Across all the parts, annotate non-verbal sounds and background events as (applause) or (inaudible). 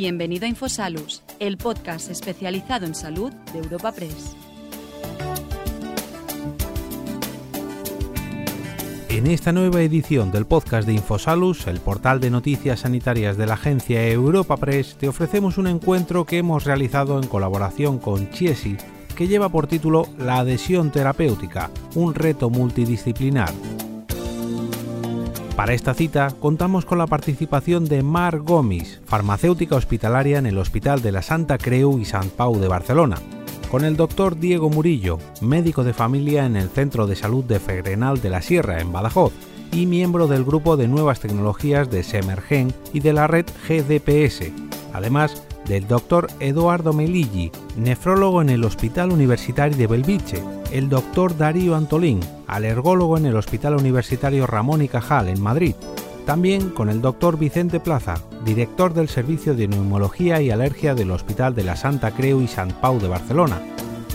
Bienvenido a Infosalus, el podcast especializado en salud de Europa Press. En esta nueva edición del podcast de Infosalus, el portal de noticias sanitarias de la agencia Europa Press, te ofrecemos un encuentro que hemos realizado en colaboración con Chiesi, que lleva por título La adhesión terapéutica, un reto multidisciplinar. Para esta cita contamos con la participación de Mar Gomis, farmacéutica hospitalaria en el Hospital de la Santa Creu y Sant Pau de Barcelona, con el doctor Diego Murillo, médico de familia en el Centro de Salud de Fegrenal de la Sierra, en Badajoz, y miembro del grupo de nuevas tecnologías de Semergen y de la red GDPS, además del doctor Eduardo Melilli, nefrólogo en el Hospital Universitario de Belviche, el doctor Darío Antolín, alergólogo en el Hospital Universitario Ramón y Cajal en Madrid, también con el doctor Vicente Plaza, director del Servicio de Neumología y Alergia del Hospital de la Santa Creu y Sant Pau de Barcelona,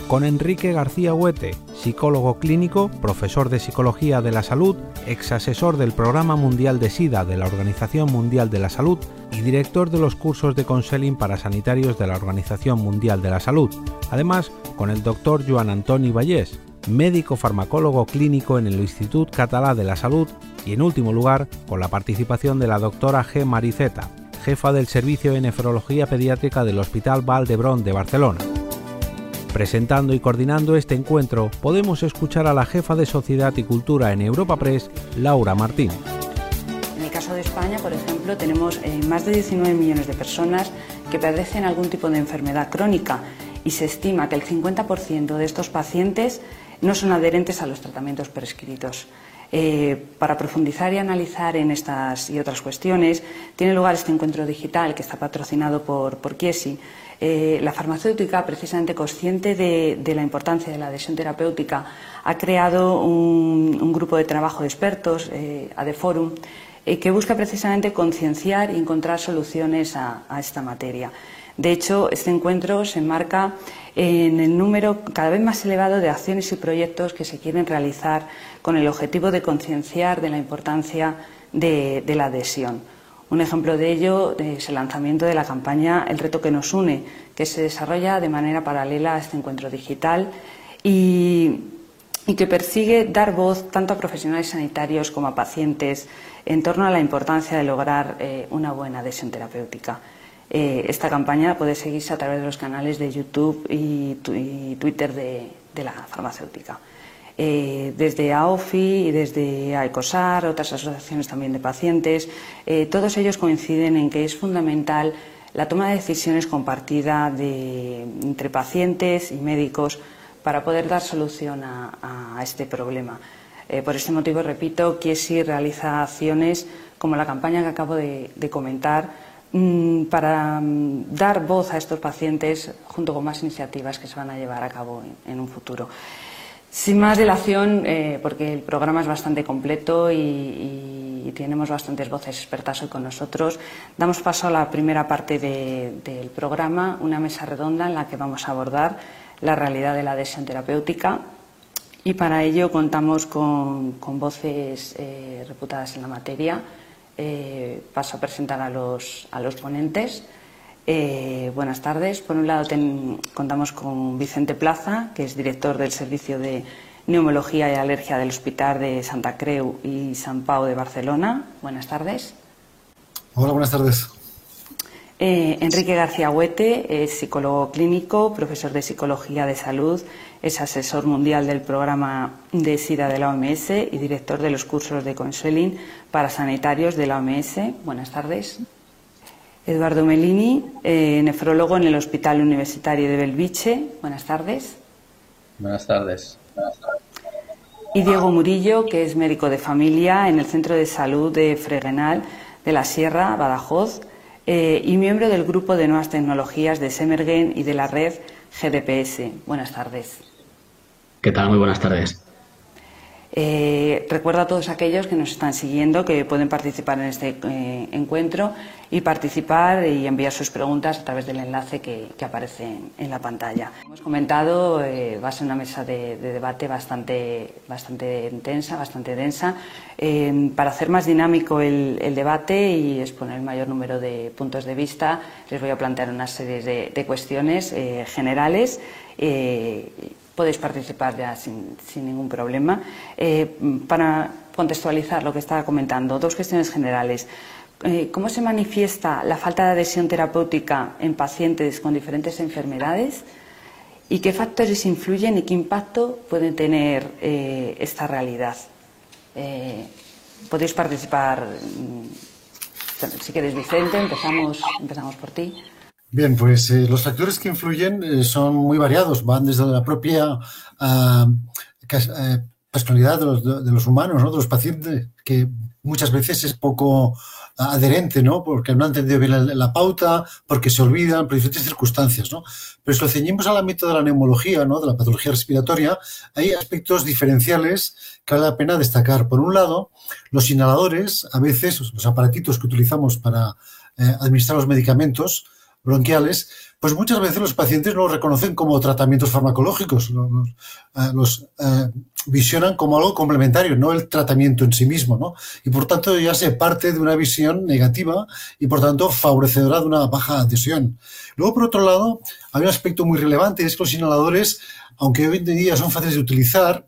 con Enrique García Huete, psicólogo clínico, profesor de Psicología de la Salud, ex asesor del Programa Mundial de SIDA de la Organización Mundial de la Salud y director de los cursos de counseling para sanitarios de la Organización Mundial de la Salud. Además, con el doctor Joan Antoni Vallés, médico farmacólogo clínico en el Institut Catalá de la Salud y en último lugar, con la participación de la doctora G. Mariceta, jefa del Servicio de Nefrología Pediátrica del Hospital Valdebrón de Barcelona. Presentando y coordinando este encuentro, podemos escuchar a la jefa de Sociedad y Cultura en Europa Press, Laura Martín. En el caso de España, por ejemplo, tenemos eh, más de 19 millones de personas que padecen algún tipo de enfermedad crónica y se estima que el 50% de estos pacientes no son adherentes a los tratamientos prescritos. Eh, para profundizar y analizar en estas y otras cuestiones, tiene lugar este encuentro digital que está patrocinado por, por Chiesi. Eh, la farmacéutica, precisamente consciente de, la importancia de la adhesión terapéutica, ha creado un, grupo de trabajo de expertos, eh, ADEFORUM, eh, que busca precisamente concienciar y encontrar soluciones a, a esta materia. De hecho, este encuentro se enmarca en el número cada vez más elevado de acciones y proyectos que se quieren realizar con el objetivo de concienciar de la importancia de, la adhesión. Un ejemplo de ello es el lanzamiento de la campaña El reto que nos une, que se desarrolla de manera paralela a este encuentro digital y, que persigue dar voz tanto a profesionales sanitarios como a pacientes en torno a la importancia de lograr eh, una buena adhesión terapéutica. Eh, esta campaña puede seguirse a través de los canales de YouTube y, Twitter de, la farmacéutica. Eh, desde AOFI y desde AECOSAR, otras asociaciones también de pacientes, todos ellos coinciden en que es fundamental la toma de decisiones compartida entre pacientes y médicos para poder dar solución a, este problema. Por este motivo, repito, Kiesi realiza acciones como la campaña que acabo de comentar, Mm, para mm, dar voz a estos pacientes junto con más iniciativas que se van a llevar a cabo en, un futuro. Sin más dilación, eh, porque el programa es bastante completo y, tenemos bastantes voces expertas hoy con nosotros, damos paso a la primera parte del programa, una mesa redonda en la que vamos a abordar la realidad de la adhesión terapéutica y para ello contamos con, voces eh, reputadas en la materia eh, paso a presentar a los, a los ponentes. Eh, buenas tardes. Por un lado contamos con Vicente Plaza, que es director del Servicio de Neumología y Alergia del Hospital de Santa Creu y San Pau de Barcelona. Buenas tardes. Hola, buenas tardes. Eh, Enrique García Huete es psicólogo clínico, profesor de Psicología de Salud, es asesor mundial del programa de SIDA de la OMS y director de los cursos de counseling para sanitarios de la OMS. Buenas tardes. Eduardo Melini, eh, nefrólogo en el Hospital Universitario de Belviche. Buenas tardes. Buenas tardes. Y Diego Murillo, que es médico de familia en el Centro de Salud de Fregenal de la Sierra, Badajoz eh, y miembro del Grupo de Nuevas Tecnologías de Semergen y de la red GDPS. Buenas tardes. ¿Qué tal? Muy buenas tardes. Eh, recuerdo a todos aquellos que nos están siguiendo que pueden participar en este eh, encuentro y participar y enviar sus preguntas a través del enlace que, aparece en, la pantalla. Hemos comentado, eh, va a ser una mesa de, debate bastante, bastante intensa, bastante densa. para hacer más dinámico el, debate y exponer el mayor número de puntos de vista, les voy a plantear una serie de, cuestiones generales podéis participar ya sin, ningún problema. Eh, para contextualizar lo que estaba comentando, dos cuestiones generales. Eh, ¿Cómo se manifiesta la falta de adhesión terapéutica en pacientes con diferentes enfermedades? ¿Y qué factores influyen y qué impacto puede tener eh, esta realidad? podéis participar, mm, si queréis, Vicente, empezamos, empezamos por ti. Bien, pues eh, los factores que influyen eh, son muy variados, van desde la propia ah, eh, personalidad de los, de los, humanos, ¿no? de los pacientes, que muchas veces es poco adherente, ¿no? Porque no han entendido bien la, pauta, porque se olvidan, por diferentes circunstancias, ¿no? Pero si lo ceñimos al ámbito de la neumología, ¿no? De la patología respiratoria, hay aspectos diferenciales que vale la pena destacar. Por un lado, los inhaladores, a veces, los aparatitos que utilizamos para administrar los medicamentos, bronquiales, pues muchas veces los pacientes no lo reconocen como tratamientos farmacológicos, los, eh, eh, visionan como algo complementario, no el tratamiento en sí mismo, ¿no? Y por tanto ya se parte de una visión negativa y por tanto favorecedora de una baja adhesión. Luego, por otro lado, hay un aspecto muy relevante, es que los inhaladores, aunque hoy en día son fáciles de utilizar,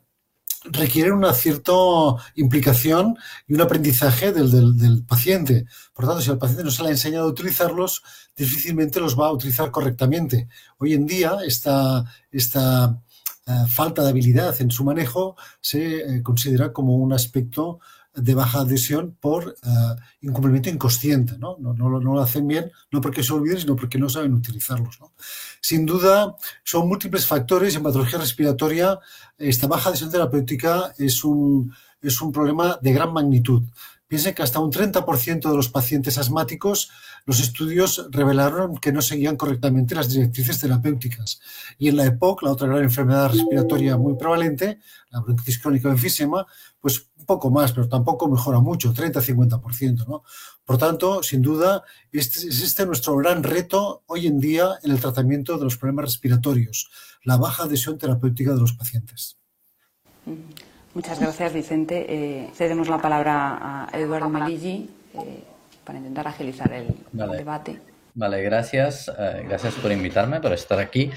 requieren una cierta implicación y un aprendizaje del, paciente. Por tanto, si al paciente no se le ha enseñado a utilizarlos, difícilmente los va a utilizar correctamente. Hoy en día, esta, esta eh, falta de habilidad en su manejo se eh, considera como un aspecto de baja adhesión por uh, incumplimiento inconsciente. ¿no? No, lo hacen bien, no porque se olviden, sino porque no saben utilizarlos. ¿no? Sin duda, son múltiples factores. En patología respiratoria, esta baja adhesión terapéutica es un, es un problema de gran magnitud. Piensen que hasta un 30% de los pacientes asmáticos, los estudios revelaron que no seguían correctamente las directrices terapéuticas. Y en la EPOC, la otra gran enfermedad respiratoria muy prevalente, la bronquitis crónica o enfisema, pues poco más, pero tampoco mejora mucho, 30-50%. ¿no? Por tanto, sin duda, este, es este nuestro gran reto hoy en día en el tratamiento de los problemas respiratorios, la baja adhesión terapéutica de los pacientes. Muchas gracias, Vicente. Eh, cedemos la palabra a Eduardo Melilli eh, para intentar agilizar el debate. Vale, gracias. Eh, gracias por invitarme, por estar aquí.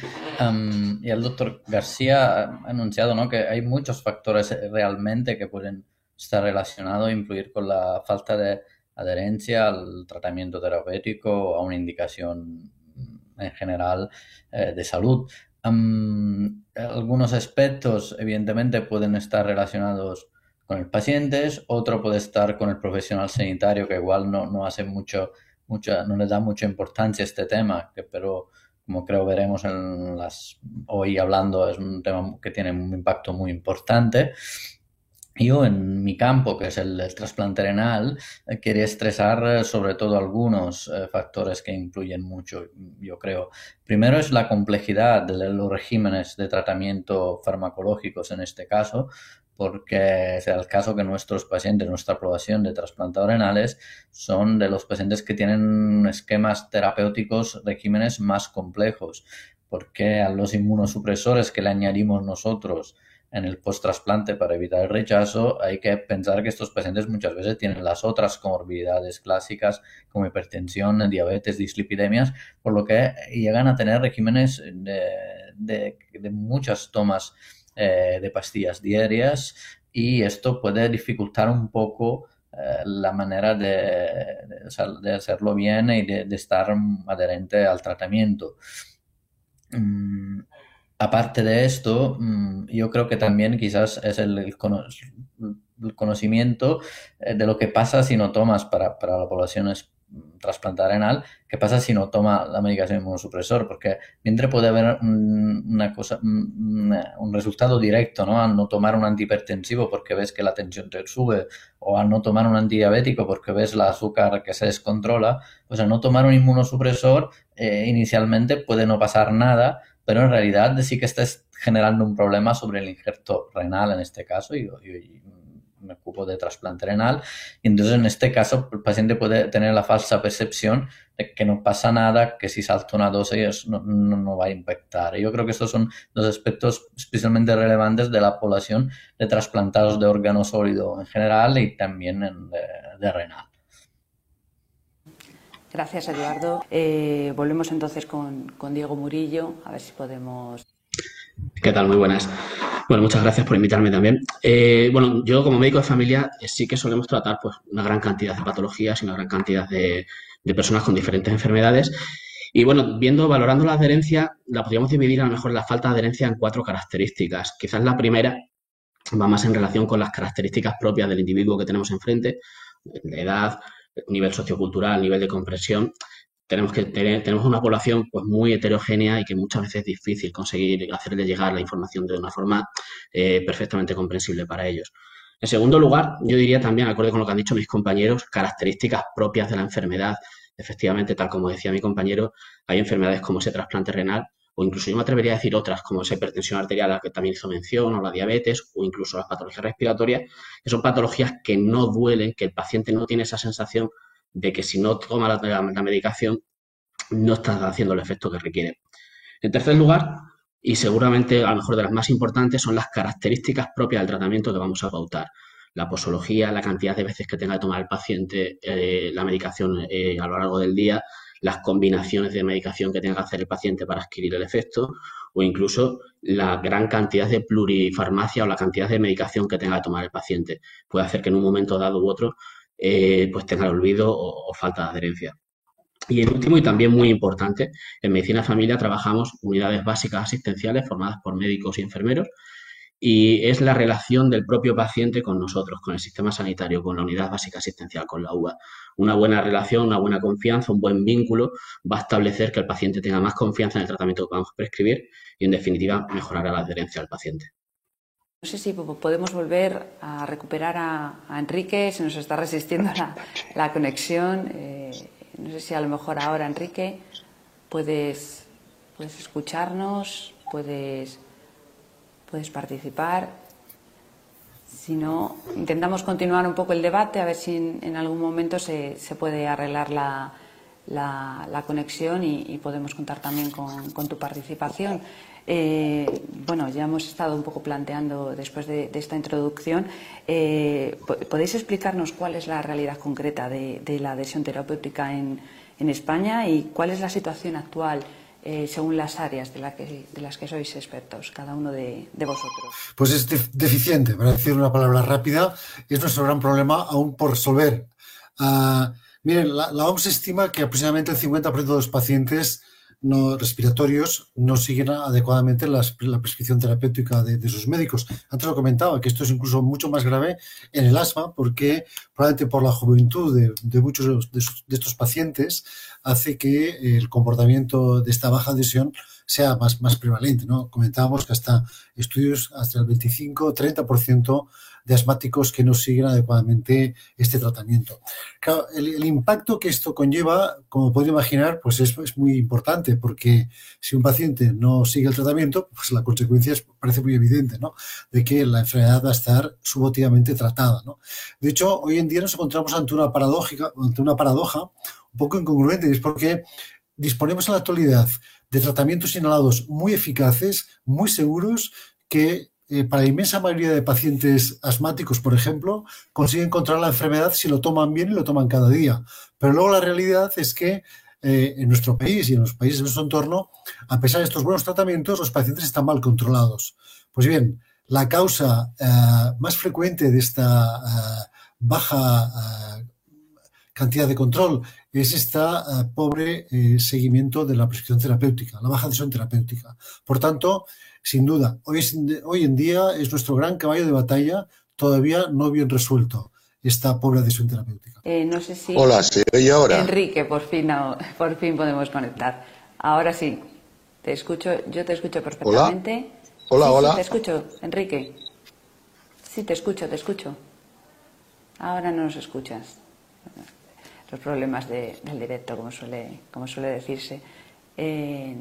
y el doctor García ha anunciado ¿no? que hay muchos factores realmente que pueden estar relacionados e influir con la falta de adherencia al tratamiento terapéutico o a una indicación en general de salud algunos aspectos, evidentemente, pueden estar relacionados con el paciente, otro puede estar con el profesional sanitario que igual no, no hace mucho, mucha, no le da mucha importancia a este tema, que, pero como creo veremos en las, hoy hablando, es un tema que tiene un impacto muy importante. Yo en mi campo, que es el, trasplante renal, eh, quería estresar eh, sobre todo algunos eh, factores que influyen mucho, yo creo. Primero es la complejidad de los regímenes de tratamiento farmacológicos en este caso, porque es el caso que nuestros pacientes, nuestra aprobación de trasplantados renales, son de los pacientes que tienen esquemas terapéuticos, regímenes más complejos, porque a los inmunosupresores que le añadimos nosotros, en el post-trasplante para evitar el rechazo, hay que pensar que estos pacientes muchas veces tienen las otras comorbilidades clásicas como hipertensión, diabetes, dislipidemias, por lo que llegan a tener regímenes de, muchas tomas eh, de pastillas diarias y esto puede dificultar un poco eh, la manera de, hacerlo bien y de, estar adherente al tratamiento. Mm, Aparte de esto, mm, yo creo que también quizás es el, conocimiento eh, de lo que pasa si no tomas para, para la población trasplantada renal, qué pasa si no toma la medicación inmunosupresor, porque mientras puede haber una cosa, un resultado directo, ¿no? Al no tomar un antihipertensivo porque ves que la tensión te sube, o al no tomar un antidiabético porque ves la azúcar que se descontrola, pues al no tomar un inmunosupresor, eh, inicialmente puede no pasar nada, pero en realidad sí que estás generando un problema sobre el injerto renal en este caso y, me ocupo de trasplante renal. Y entonces en este caso el paciente puede tener la falsa percepción de que no pasa nada, que si salta una dosis no, no, va a impactar. Y yo creo que estos son dos aspectos especialmente relevantes de la población de trasplantados de órgano sólido en general y también de, renal. Gracias, Eduardo. Eh, volvemos entonces con, con Diego Murillo, a ver si podemos ¿Qué tal? Muy buenas. Bueno, muchas gracias por invitarme también. Eh, bueno, yo como médico de familia eh, sí que solemos tratar pues, una gran cantidad de patologías y una gran cantidad de, personas con diferentes enfermedades. Y bueno, viendo, valorando la adherencia, la podríamos dividir a lo mejor la falta de adherencia en cuatro características. Quizás la primera va más en relación con las características propias del individuo que tenemos enfrente, la edad, nivel sociocultural, nivel de comprensión tenemos que tener, tenemos una población pues muy heterogénea y que muchas veces es difícil conseguir hacerle llegar la información de una forma eh, perfectamente comprensible para ellos. En segundo lugar, yo diría también, acorde con lo que han dicho mis compañeros, características propias de la enfermedad. Efectivamente, tal como decía mi compañero, hay enfermedades como ese trasplante renal o incluso yo me atrevería a decir otras como esa hipertensión arterial a la que también hizo mención o la diabetes o incluso las patologías respiratorias, que son patologías que no duelen, que el paciente no tiene esa sensación de que si no toma la, medicación no está haciendo el efecto que requiere. En tercer lugar, y seguramente a lo mejor de las más importantes, son las características propias del tratamiento que vamos a pautar. La posología, la cantidad de veces que tenga que tomar el paciente eh, la medicación eh, a lo largo del día, las combinaciones de medicación que tenga que hacer el paciente para adquirir el efecto o incluso la gran cantidad de plurifarmacia o la cantidad de medicación que tenga que tomar el paciente. Puede hacer que en un momento dado u otro eh, pues tenga olvido o, falta de adherencia. Y el último y también muy importante, en medicina familia trabajamos unidades básicas asistenciales formadas por médicos y enfermeros y es la relación del propio paciente con nosotros, con el sistema sanitario, con la unidad básica asistencial, con la UBA. Una buena relación, una buena confianza, un buen vínculo va a establecer que el paciente tenga más confianza en el tratamiento que vamos a prescribir y, en definitiva, mejorará la adherencia al paciente. No sé si podemos volver a recuperar a, Enrique, se nos está resistiendo la, conexión. Eh, no sé si a lo mejor ahora, Enrique, puedes, puedes escucharnos, puedes, puedes participar. Si no, intentamos continuar un poco el debate, a ver si en, algún momento se, se puede arreglar la, la, conexión y, podemos contar también con, tu participación. Eh, bueno, ya hemos estado un poco planteando después de, esta introducción. Eh, ¿Podéis explicarnos cuál es la realidad concreta de, la adhesión terapéutica en, España y cuál es la situación actual? Eh, según las áreas de, las que sois expertos, cada uno de, vosotros? Pues es deficiente, para decir una palabra rápida, es nuestro gran problema aún por resolver. Ah, Miren, la, OMS estima que aproximadamente el 50% de los pacientes no respiratorios no siguen adecuadamente la prescripción terapéutica de, sus médicos. Antes lo comentaba, que esto es incluso mucho más grave en el asma, porque probablemente por la juventud de, muchos de, estos pacientes hace que el comportamiento de esta baja adhesión sea más, más prevalente. ¿no? Comentábamos que hasta estudios hasta el 25-30% de asmáticos que no siguen adecuadamente este tratamiento. El, impacto que esto conlleva, como podría imaginar, pues es, muy importante, porque si un paciente no sigue el tratamiento, pues la consecuencia parece muy evidente, ¿no? De que la enfermedad va a estar subotivamente tratada, ¿no? De hecho, hoy en día nos encontramos ante una paradójica, ante una paradoja un poco incongruente, y es porque disponemos en la actualidad de tratamientos inhalados muy eficaces, muy seguros, que eh, para la inmensa mayoría de pacientes asmáticos, por ejemplo, consiguen controlar la enfermedad si lo toman bien y lo toman cada día. Pero luego la realidad es que eh, en nuestro país y en los países de nuestro entorno, a pesar de estos buenos tratamientos, los pacientes están mal controlados. Pues bien, la causa eh, más frecuente de esta baja cantidad de control es este pobre seguimiento de la prescripción terapéutica, la baja adhesión terapéutica. Por tanto, sin duda, hoy, hoy en día es nuestro gran caballo de batalla, todavía no bien resuelto esta pobre adhesión terapéutica. Eh, no sé si. Hola, ¿se oye ahora? Enrique, por fin, por fin podemos conectar. Ahora sí, te escucho, yo te escucho perfectamente. Hola, hola. te escucho, Enrique. Sí, te escucho, te escucho. Ahora no nos escuchas. Los problemas del directo, como suele, como suele decirse. Eh,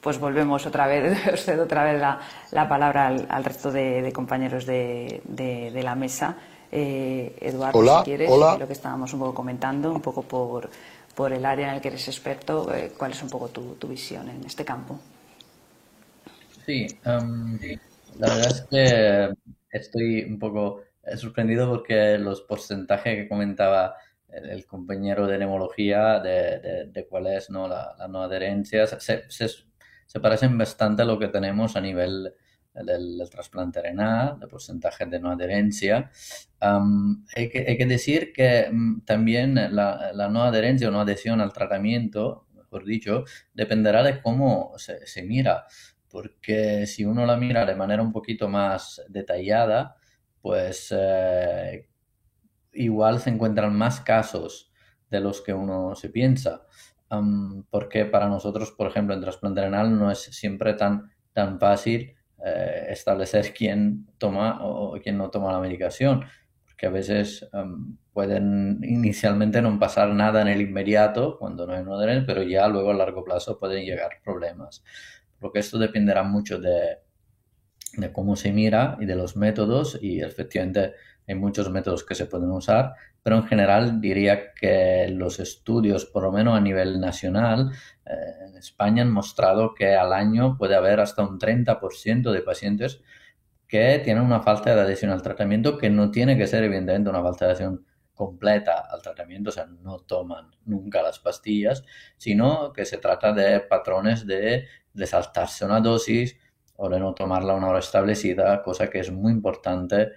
pues volvemos otra vez, (laughs) usted otra vez la, palabra al, resto de, compañeros de, la mesa. Eh, Eduardo, si quieres, lo que estábamos un poco comentando, un poco por, por el área en el que eres experto, eh, ¿cuál es un poco tu, visión en este campo? Sí, em, la verdad es que estoy un poco sorprendido porque los porcentajes que comentaba el, compañero de neumología de, de, cuál es ¿no? la, no adherencia se, se, parecen bastante a lo que tenemos a nivel del, trasplante renal, de porcentaje de no adherencia. hay, que, hay, que, decir que mm, también la, la, no adherencia o no adhesión al tratamiento, mejor dicho, dependerá de cómo se, se mira porque si uno la mira de manera un poquito más detallada, pues eh, igual se encuentran más casos de los que uno se piensa. Porque para nosotros, por ejemplo, en trasplante renal no es siempre tan, tan fácil eh, establecer quién toma o quién no toma la medicación, porque a veces pueden inicialmente no pasar nada en el inmediato cuando no hay un pero ya luego a largo plazo pueden llegar problemas. Porque esto dependerá mucho de, de cómo se mira y de los métodos y efectivamente hay muchos métodos que se pueden usar, pero en general diría que los estudios, por lo menos a nivel nacional, eh, en España han mostrado que al año puede haber hasta un 30% de pacientes que tienen una falta de adhesión al tratamiento que no tiene que ser evidentemente una falta de adhesión completa al tratamiento, o sea, no toman nunca las pastillas, sino que se trata de patrones de una dosis o de no tomarla una hora establecida, cosa que es muy importante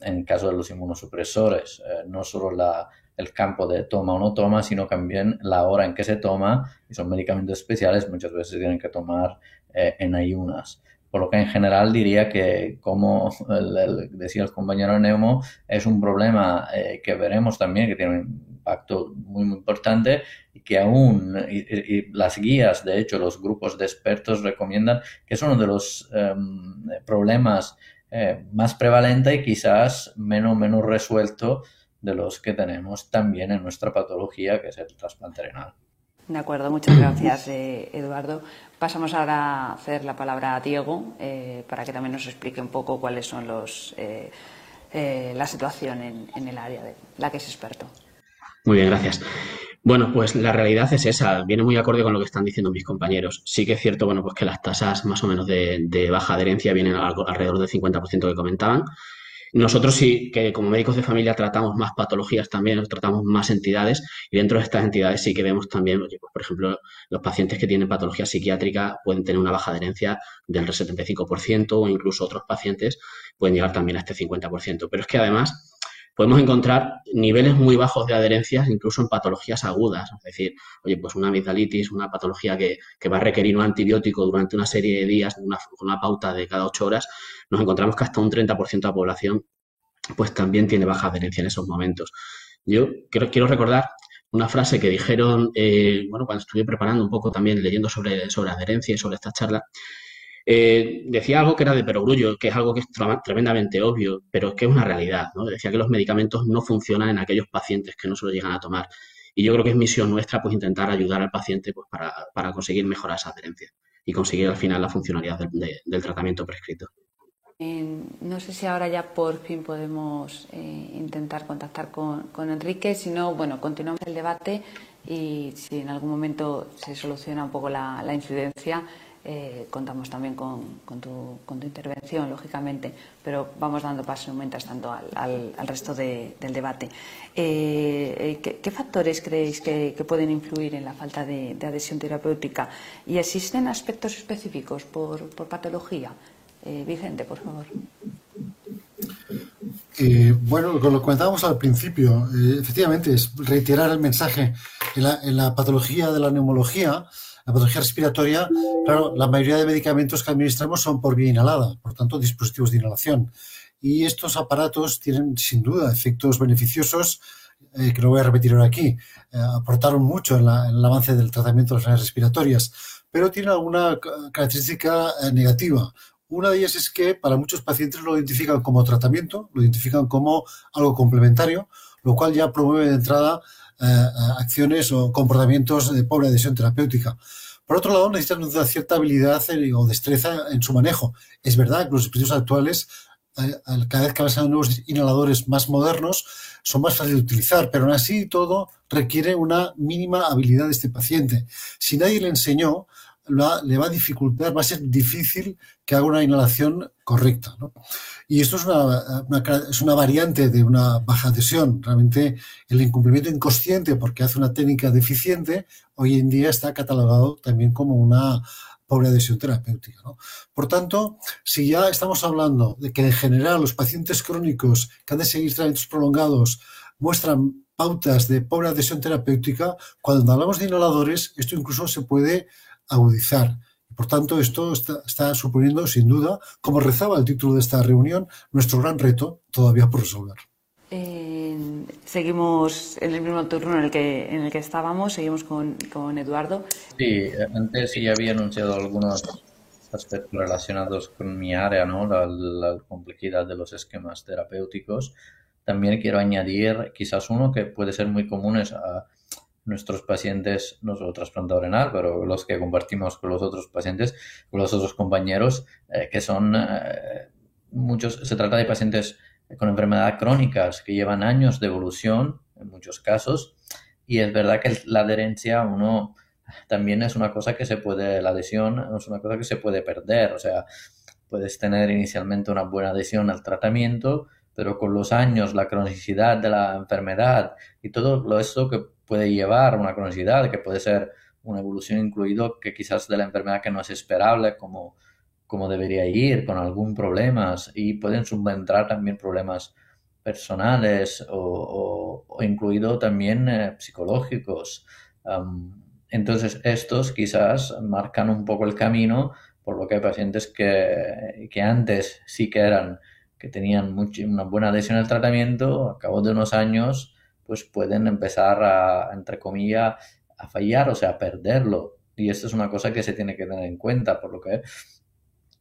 en caso de los inmunosupresores. Eh, no solo la, el campo de toma o no toma, sino también la hora en que se toma, y son medicamentos especiales, muchas veces se tienen que tomar eh, en ayunas. Por lo que en general diría que, como decía el compañero Neumo, es un problema eh, que veremos también, que tiene un impacto muy, muy importante y que aún y, las guías, de hecho, los grupos de expertos recomiendan que es uno de los em, problemas eh, más prevalentes y quizás menos, menos resuelto de los que tenemos también en nuestra patología, que es el trasplante renal. De acuerdo, muchas gracias, eh, Eduardo. Pasamos ahora a hacer la palabra a Diego eh, para que también nos explique un poco cuáles son los la situación en, en el área de la que es experto. Muy bien, gracias. Bueno, pues la realidad es esa, viene muy acorde con lo que están diciendo mis compañeros. Sí que es cierto, bueno, pues que las tasas más o menos de, baja adherencia vienen alrededor del 50% que comentaban. Nosotros sí que como médicos de familia tratamos más patologías también, tratamos más entidades y dentro de estas entidades sí que vemos también, pues, por ejemplo, los pacientes que tienen patología psiquiátrica pueden tener una baja adherencia del 75% o incluso otros pacientes pueden llegar también a este 50%. Pero es que además podemos encontrar niveles muy bajos de adherencias incluso en patologías agudas. Es decir, oye, pues una amigdalitis, una patología que, va a requerir un antibiótico durante una serie de días, una, una pauta de cada ocho horas, nos encontramos que hasta un 30% de la población pues también tiene baja adherencia en esos momentos. Yo quiero, quiero recordar una frase que dijeron, eh, bueno, cuando estuve preparando un poco también, leyendo sobre, sobre adherencia y sobre esta charla, eh, decía algo que era de perogrullo, que es algo que es tremendamente obvio, pero es que es una realidad. ¿no? Decía que los medicamentos no funcionan en aquellos pacientes que no se lo llegan a tomar. Y yo creo que es misión nuestra pues intentar ayudar al paciente pues, para, conseguir mejorar esa adherencia y conseguir al final la funcionalidad del, tratamiento prescrito. no sé si ahora ya por fin podemos eh, intentar contactar con, Enrique, si no, bueno, continuamos el debate y si en algún momento se soluciona un poco la incidencia, eh, contamos también con, tu, intervención, lógicamente, pero vamos dando paso mientras tanto al, resto del debate. Eh, eh, ¿qué, factores creéis que, pueden influir en la falta de, adhesión terapéutica? ¿Y existen aspectos específicos por, patología? Vicente, por favor. bueno, lo comentábamos al principio, efectivamente, es reiterar el mensaje en la patología de la neumología la patología respiratoria, claro, la mayoría de medicamentos que administramos son por vía inhalada, por tanto, dispositivos de inhalación. Y estos aparatos tienen, sin duda, efectos beneficiosos, eh, que no voy a repetir ahora aquí. Eh, aportaron mucho en, el avance del tratamiento de las enfermedades respiratorias, pero tienen alguna característica eh, negativa. Una de ellas es que para muchos pacientes lo identifican como tratamiento, lo identifican como algo complementario, lo cual ya promueve de entrada acciones o comportamientos de pobre adhesión terapéutica. Por otro lado, necesitan una cierta habilidad o destreza en su manejo. Es verdad que los dispositivos actuales, eh, cada vez que avanzan nuevos inhaladores más modernos, son más fáciles de utilizar, pero aún así todo requiere una mínima habilidad de este paciente. Si nadie le enseñó, le va a dificultar, va a ser difícil que haga una inhalación correcta. Y esto es una, es una variante de una baja adhesión. Realmente el incumplimiento inconsciente porque hace una técnica deficiente, hoy en día está catalogado también como una pobre adhesión terapéutica. Por tanto, si ya estamos hablando de que en general los pacientes crónicos que han de seguir tratamientos prolongados muestran pautas de pobre adhesión terapéutica, cuando hablamos de inhaladores, esto incluso se puede agudizar. Por tanto, esto está, suponiendo, sin duda, como rezaba el título de esta reunión, nuestro gran reto todavía por resolver. Eh, seguimos en el mismo turno en el que, en el que estábamos, seguimos con, Eduardo. Sí, antes sí había anunciado algunos aspectos relacionados con mi área, ¿no? La, la, complejidad de los esquemas terapéuticos. También quiero añadir quizás uno que puede ser muy común es a nuestros pacientes, no solo trasplantado renal, pero los que compartimos con los otros pacientes, con los otros compañeros, eh, que son eh, muchos, se trata de pacientes con enfermedades crónicas que llevan años de evolución, en muchos casos, y es verdad que la adherencia, uno también es una cosa que se puede, la adhesión es una cosa que se puede perder, o sea, puedes tener inicialmente una buena adhesión al tratamiento, pero con los años, la cronicidad de la enfermedad y todo eso que puede llevar una cronicidad, que puede ser una evolución incluido que quizás de la enfermedad que no es esperable como, como debería ir, con algún problema, y pueden subentrar también problemas personales o, incluido también eh, psicológicos. entonces, estos quizás marcan un poco el camino, por lo que hay pacientes que, que antes sí que eran, que tenían una buena adhesión al tratamiento, a cabo de unos años pues pueden empezar a, entre comillas, a fallar, o sea, a perderlo. Y esto es una cosa que se tiene que tener en cuenta, por lo que...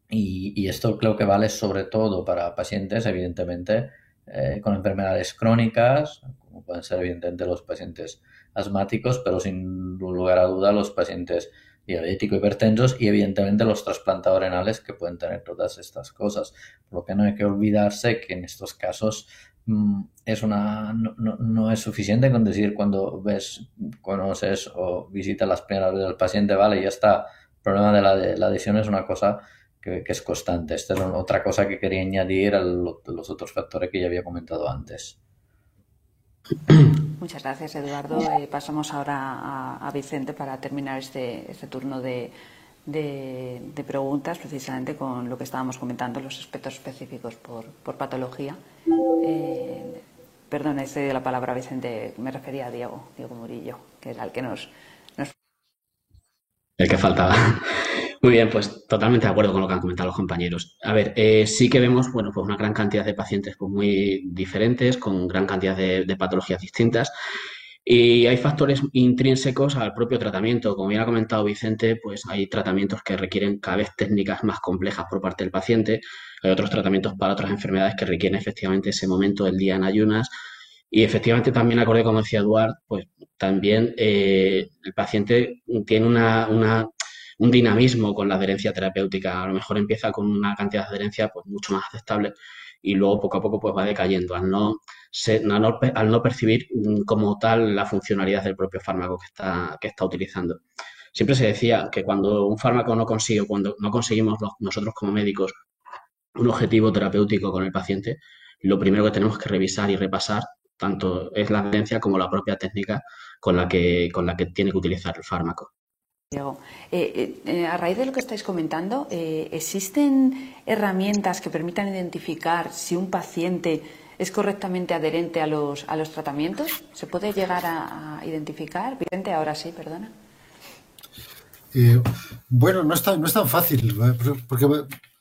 Y, esto creo que vale sobre todo para pacientes, evidentemente, eh, con enfermedades crónicas, como pueden ser evidentemente los pacientes asmáticos, pero sin lugar a duda los pacientes diabéticos, hipertensos y evidentemente los trasplantados renales que pueden tener todas estas cosas. Por lo que no hay que olvidarse que en estos casos es una no, no, es suficiente con decir cuando ves, conoces o visitas las primeras veces al paciente, vale, ya está. El problema de la, de la adhesión es una cosa que, es constante. Esta es otra cosa que quería añadir a los otros factores que ya había comentado antes. (clears throat) Muchas gracias, Eduardo. Eh, pasamos ahora a, Vicente para terminar este, este turno de, de, preguntas, precisamente con lo que estábamos comentando, los aspectos específicos por, por patología. Eh, perdón, he la palabra Vicente, me refería a Diego, Diego Murillo, que era el que nos... El que faltaba. Muy bien, pues totalmente de acuerdo con lo que han comentado los compañeros. A ver, eh, sí que vemos, bueno, pues una gran cantidad de pacientes pues muy diferentes, con gran cantidad de, de patologías distintas. Y hay factores intrínsecos al propio tratamiento. Como bien ha comentado Vicente, pues hay tratamientos que requieren cada vez técnicas más complejas por parte del paciente. Hay otros tratamientos para otras enfermedades que requieren efectivamente ese momento del día en ayunas. Y efectivamente también acorde, como decía Eduard, pues también eh, el paciente tiene una, un dinamismo con la adherencia terapéutica. A lo mejor empieza con una cantidad de adherencia pues mucho más aceptable y luego poco a poco pues va decayendo al no, al no percibir mm, como tal la funcionalidad del propio fármaco que está, que está utilizando. Siempre se decía que cuando un fármaco no consigue, cuando no conseguimos nosotros como médicos un objetivo terapéutico con el paciente, lo primero que tenemos que revisar y repasar tanto es la evidencia como la propia técnica con la que, con la que tiene que utilizar el fármaco. Diego, eh, eh, a raíz de lo que estáis comentando, eh, ¿existen herramientas que permitan identificar si un paciente es correctamente adherente a los, a los tratamientos? ¿Se puede llegar a, identificar? Vicente, ahora sí, perdona. bueno, no es, tan, no es tan fácil, porque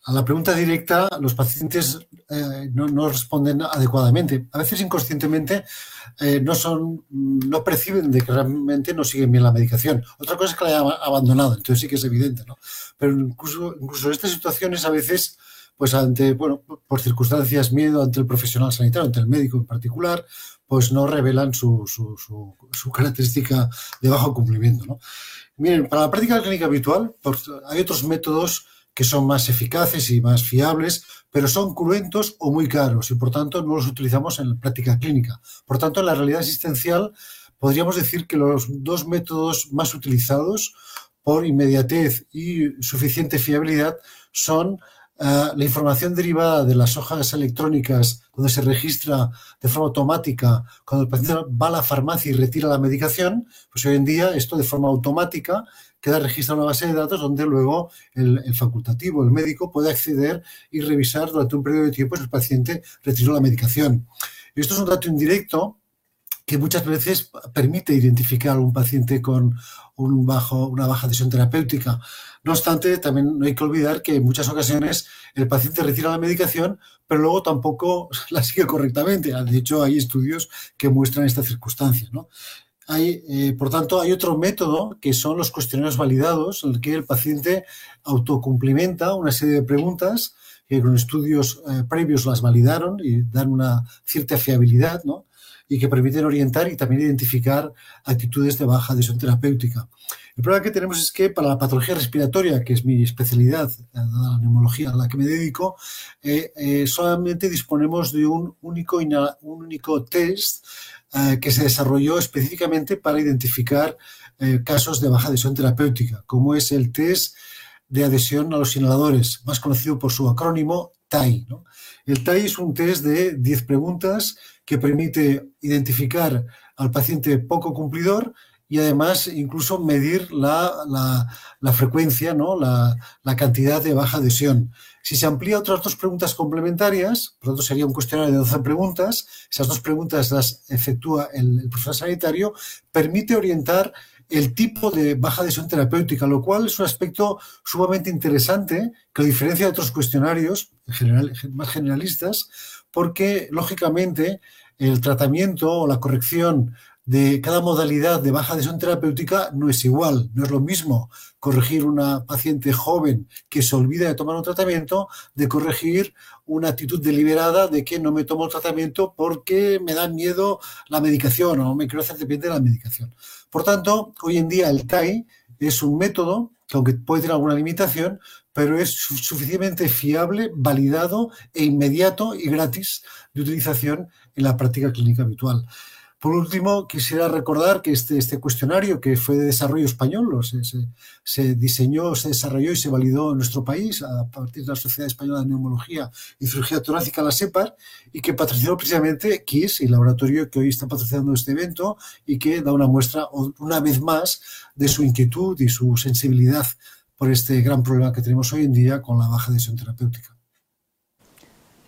a la pregunta directa los pacientes eh, no, responden adecuadamente. A veces inconscientemente eh, no son, no perciben de que realmente no siguen bien la medicación. Otra cosa es que la hayan abandonado, entonces sí que es evidente, ¿no? Pero incluso, incluso estas situaciones a veces, pues ante, bueno, por circunstancias, miedo ante el profesional sanitario, ante el médico en particular, pues no revelan su, característica de bajo cumplimiento. Miren, para la práctica clínica habitual hay otros métodos que son más eficaces y más fiables, pero son cruentos o muy caros y por tanto no los utilizamos en la práctica clínica. Por tanto, en la realidad asistencial podríamos decir que los dos métodos más utilizados por inmediatez y suficiente fiabilidad son eh, la información derivada de las hojas electrónicas donde se registra de forma automática cuando el paciente va a la farmacia y retira la medicación, pues hoy en día esto de forma automática queda registrado en una base de datos donde luego el, facultativo, el médico, puede acceder y revisar durante un periodo de tiempo si el paciente retiró la medicación. Esto es un dato indirecto que muchas veces permite identificar a un paciente con un bajo, una baja adhesión terapéutica. No obstante, también no hay que olvidar que en muchas ocasiones el paciente retira la medicación, pero luego tampoco (laughs) la sigue correctamente. De hecho, hay estudios que muestran esta circunstancia. Hay, eh, por tanto, hay otro método que son los cuestionarios validados, en el que el paciente autocumplimenta una serie de preguntas que con estudios eh, previos las validaron y dan una cierta fiabilidad, ¿no? Y que permiten orientar y también identificar actitudes de baja adhesión terapéutica. El problema que tenemos es que para la patología respiratoria, que es mi especialidad, la neumología a la que me dedico, eh, eh, solamente disponemos de un único, test eh, que se desarrolló específicamente para identificar casos de baja adhesión terapéutica, como es el test de adhesión a los inhaladores, más conocido por su acrónimo TAI. El TAI es un test de 10 preguntas que permite identificar al paciente poco cumplidor y además incluso medir la, frecuencia, ¿no? La, cantidad de baja adhesión. Si se amplía otras dos preguntas complementarias, por lo tanto sería un cuestionario de 12 preguntas, esas dos preguntas las efectúa el, el profesor sanitario, permite orientar el tipo de baja adhesión terapéutica, lo cual es un aspecto sumamente interesante que a diferencia de otros cuestionarios más generalistas, porque lógicamente el tratamiento o la corrección de cada modalidad de baja adhesión terapéutica no es igual, no es lo mismo corregir una paciente joven que se olvida de tomar un tratamiento de corregir una actitud deliberada de que no me tomo el tratamiento porque me da miedo la medicación o me quiero hacer dependiente de la medicación. Por tanto, hoy en día el TAI es un método que aunque puede tener alguna limitación, pero es suficientemente fiable, validado e inmediato y gratis de utilización en la práctica clínica habitual. Por último, quisiera recordar que este, este cuestionario, que fue de desarrollo español, se, diseñó, se desarrolló y se validó en nuestro país a partir de la Sociedad Española de Neumología y Cirugía Torácica, la SEPAR, y que patrocinó precisamente KIS, el laboratorio que hoy está patrocinando este evento y que da una muestra, una vez más, de su inquietud y su sensibilidad por este gran problema que tenemos hoy en día con la baja adhesión terapéutica.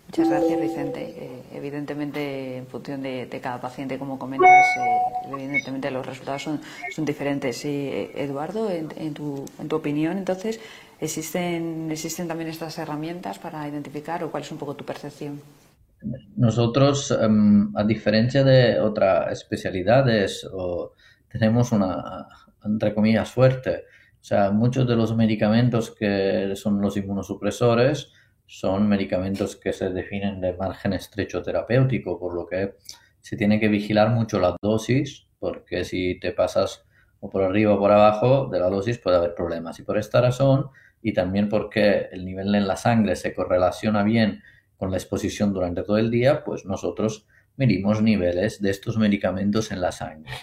Muchas gracias, Vicente. Eh, evidentemente, en función de, cada paciente, como comentas, eh, evidentemente los resultados son, son diferentes. Eh, Eduardo, en, tu, en tu opinión, entonces, ¿existen, ¿existen también estas herramientas para identificar o cuál es un poco tu percepción? Nosotros, em, a diferencia de otras especialidades, tenemos una, entre comillas, suerte. O sea, muchos de los medicamentos que son los inmunosupresores, son medicamentos que se definen de margen estrecho terapéutico, por lo que se tiene que vigilar mucho la dosis, porque si te pasas o por arriba o por abajo de la dosis puede haber problemas. Y por esta razón, y también porque el nivel en la sangre se correlaciona bien con la exposición durante todo el día, pues nosotros medimos niveles de estos medicamentos en la sangre.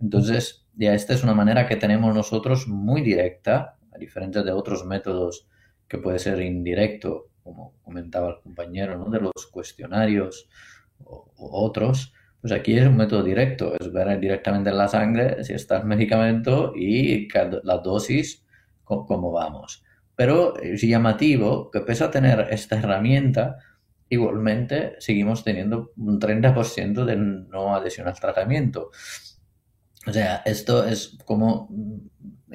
Entonces, ya esta es una manera que tenemos nosotros muy directa, a diferencia de otros métodos que puede ser indirecto como comentaba el compañero, de los cuestionarios o, otros, pues aquí es un método directo, es ver directamente en la sangre si está el medicamento y la dosis, cómo vamos. Pero es llamativo que pese a tener esta herramienta, igualmente seguimos teniendo un 30% de no adhesión al tratamiento. O sea, esto es como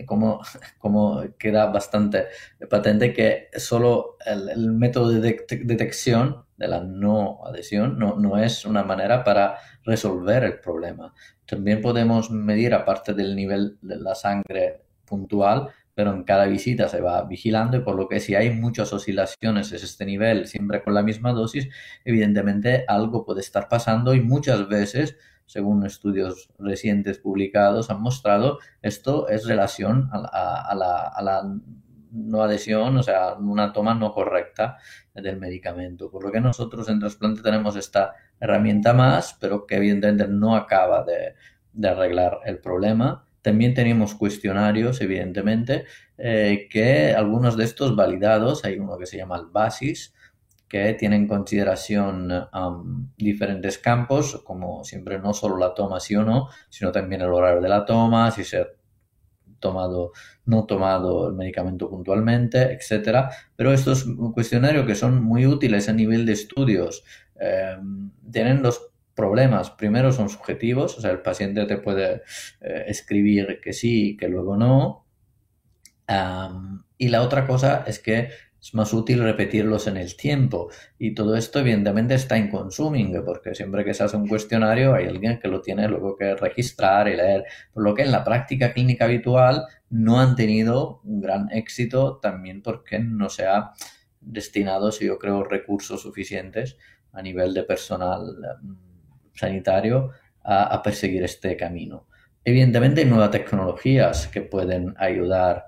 como, como queda bastante patente que solo el, método de detección de la no adhesión no, no, es una manera para resolver el problema. También podemos medir, aparte del nivel de la sangre puntual, pero en cada visita se va vigilando y por lo que si hay muchas oscilaciones en este nivel, siempre con la misma dosis, evidentemente algo puede estar pasando y muchas veces, según estudios recientes publicados, han mostrado esto es relación a la, no adhesión, o sea, una toma no correcta del medicamento. Por lo que nosotros en trasplante tenemos esta herramienta más, pero que evidentemente no acaba de, de arreglar el problema también tenemos cuestionarios, evidentemente, eh, que algunos de estos validados, hay uno que se llama el BASIS, que tiene en consideración diferentes campos, como siempre no solo la toma sí o no, sino también el horario de la toma, si se ha tomado, no tomado el medicamento puntualmente, etcétera. Pero estos cuestionarios que son muy útiles a nivel de estudios, eh, tienen los problemas, primero son subjetivos, o sea, el paciente te puede eh, escribir que sí que luego no. y la otra cosa es que es más útil repetirlos en el tiempo. Y todo esto evidentemente está en consuming, porque siempre que se hace un cuestionario hay alguien que lo tiene luego que registrar y leer. Por lo que en la práctica clínica habitual no han tenido un gran éxito también porque no se ha destinado, si yo creo, recursos suficientes a nivel de personal sanitario a, perseguir este camino. Evidentemente hay nuevas tecnologías que pueden ayudar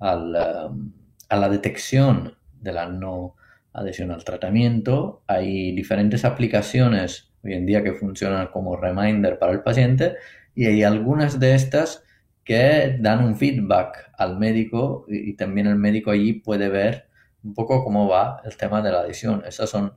um, a la detección de la no adhesión al tratamiento. Hay diferentes aplicaciones hoy en día que funcionan como reminder para el paciente y hay algunas de estas que dan un feedback al médico y, también el médico allí puede ver un poco cómo va el tema de la adhesión. Esas son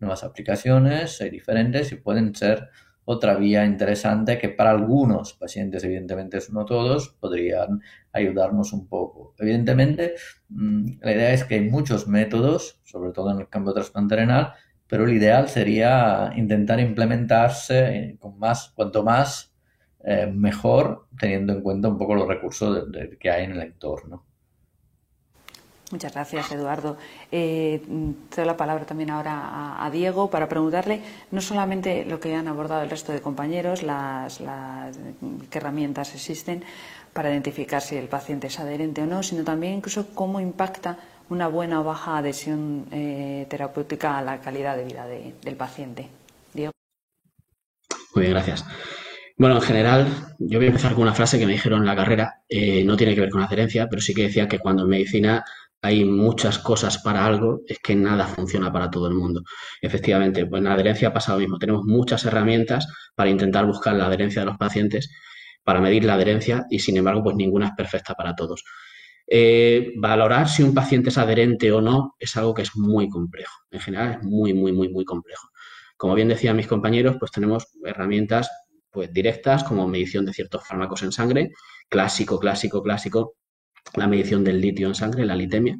nuevas aplicaciones hay diferentes y pueden ser otra vía interesante que para algunos pacientes, evidentemente no todos, podrían ayudarnos un poco. Evidentemente, mm, la idea es que hay muchos métodos, sobre todo en el campo de trasplante renal, pero el ideal sería intentar implementarse con más, cuanto más, eh, mejor, teniendo en cuenta un poco los recursos que hay en el entorno. Muchas gracias, Eduardo. Eh, doy la palabra también ahora a, Diego para preguntarle no solamente lo que han abordado el resto de compañeros, las, qué herramientas existen para identificar si el paciente es adherente o no, sino también incluso cómo impacta una buena o baja adhesión eh, terapéutica a la calidad de vida del paciente. Diego. Muy bien, gracias. Bueno, en general, yo voy a empezar con una frase que me dijeron en la carrera, eh, no tiene que ver con adherencia, pero sí que decía que cuando en medicina hay muchas cosas para algo, es que nada funciona para todo el mundo. Efectivamente, pues en la adherencia pasa lo mismo. Tenemos muchas herramientas para intentar buscar la adherencia de los pacientes, para medir la adherencia y sin embargo, pues ninguna es perfecta para todos. Eh, valorar si un paciente es adherente o no es algo que es muy complejo. En general es muy, muy, muy, muy complejo. Como bien decían mis compañeros, pues tenemos herramientas pues directas como medición de ciertos fármacos en sangre, clásico, clásico, clásico, la medición del litio en sangre, la litemia,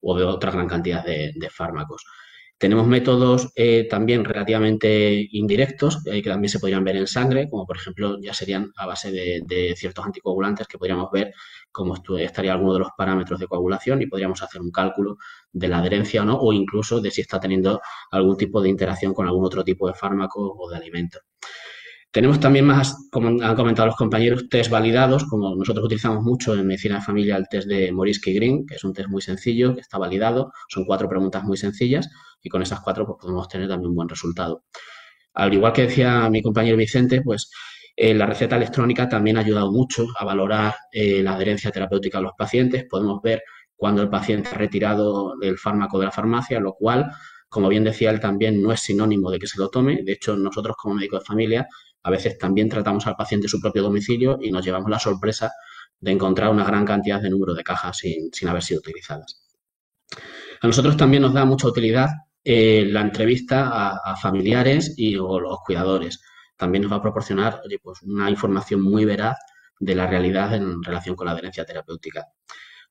o de otra gran cantidad de, fármacos. Tenemos métodos eh, también relativamente indirectos, eh, que también se podrían ver en sangre, como por ejemplo ya serían a base de, ciertos anticoagulantes que podríamos ver cómo estaría alguno de los parámetros de coagulación y podríamos hacer un cálculo de la adherencia o no, o incluso de si está teniendo algún tipo de interacción con algún otro tipo de fármaco o de alimento. Tenemos también más, como han comentado los compañeros, test validados, como nosotros utilizamos mucho en medicina de familia el test de Morisky Green, que es un test muy sencillo, que está validado, son cuatro preguntas muy sencillas y con esas cuatro pues, podemos tener también un buen resultado. Al igual que decía mi compañero Vicente, pues eh, la receta electrónica también ha ayudado mucho a valorar eh, la adherencia terapéutica a los pacientes. Podemos ver cuando el paciente ha retirado el fármaco de la farmacia, lo cual, como bien decía él, también no es sinónimo de que se lo tome. De hecho, nosotros como médicos de familia a veces también tratamos al paciente en su propio domicilio y nos llevamos la sorpresa de encontrar una gran cantidad de número de cajas sin, haber sido utilizadas. A nosotros también nos da mucha utilidad eh, la entrevista a, familiares y o los cuidadores. También nos va a proporcionar pues una información muy veraz de la realidad en relación con la adherencia terapéutica.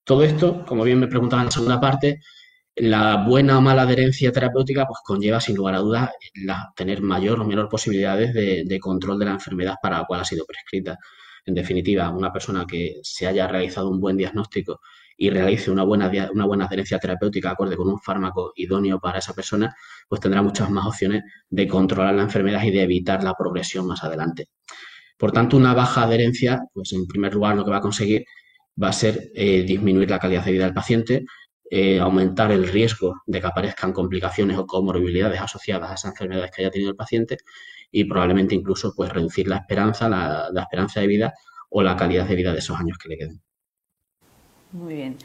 Todo esto, como bien me preguntaban en la segunda parte, la buena o mala adherencia terapéutica pues conlleva sin lugar a dudas tener mayor o menor posibilidades de, control de la enfermedad para la cual ha sido prescrita. En definitiva, una persona que se haya realizado un buen diagnóstico y realice una buena, una buena adherencia terapéutica acorde con un fármaco idóneo para esa persona, pues tendrá muchas más opciones de controlar la enfermedad y de evitar la progresión más adelante. Por tanto, una baja adherencia, pues en primer lugar lo que va a conseguir va a ser eh, disminuir la calidad de vida del paciente, eh, aumentar el riesgo de que aparezcan complicaciones o comorbilidades asociadas a esas enfermedades que haya tenido el paciente y probablemente incluso pues reducir la esperanza, la, esperanza de vida o la calidad de vida de esos años que le queden. Muy bien.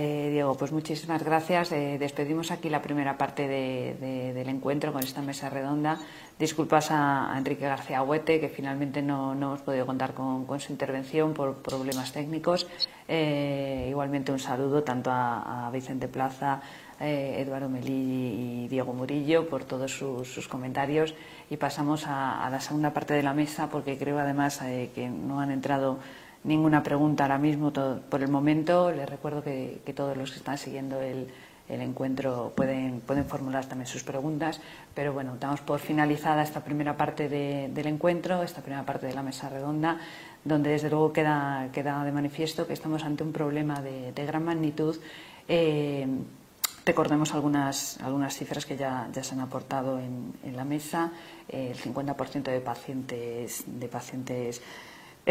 Eh, Diego, pues muchísimas gracias. despedimos aquí la primera parte del encuentro con esta mesa redonda. Disculpas a, Enrique García Huete, que finalmente no, hemos podido contar con, su intervención por problemas técnicos. Eh, igualmente un saludo tanto a, Vicente Plaza, eh, Eduardo Melilli y Diego Murillo por todos sus, comentarios. Y pasamos a, la segunda parte de la mesa, porque creo además eh, que no han entrado ninguna pregunta ahora mismo por el momento. Les recuerdo que todos los que están siguiendo el encuentro pueden, pueden formular también sus preguntas, pero bueno, damos por finalizada esta primera parte del encuentro, esta primera parte de la mesa redonda, donde desde luego queda, queda de manifiesto que estamos ante un problema de, gran magnitud. Eh, recordemos algunas, algunas cifras que ya, se han aportado en, en la mesa. el 50% de pacientes, de pacientes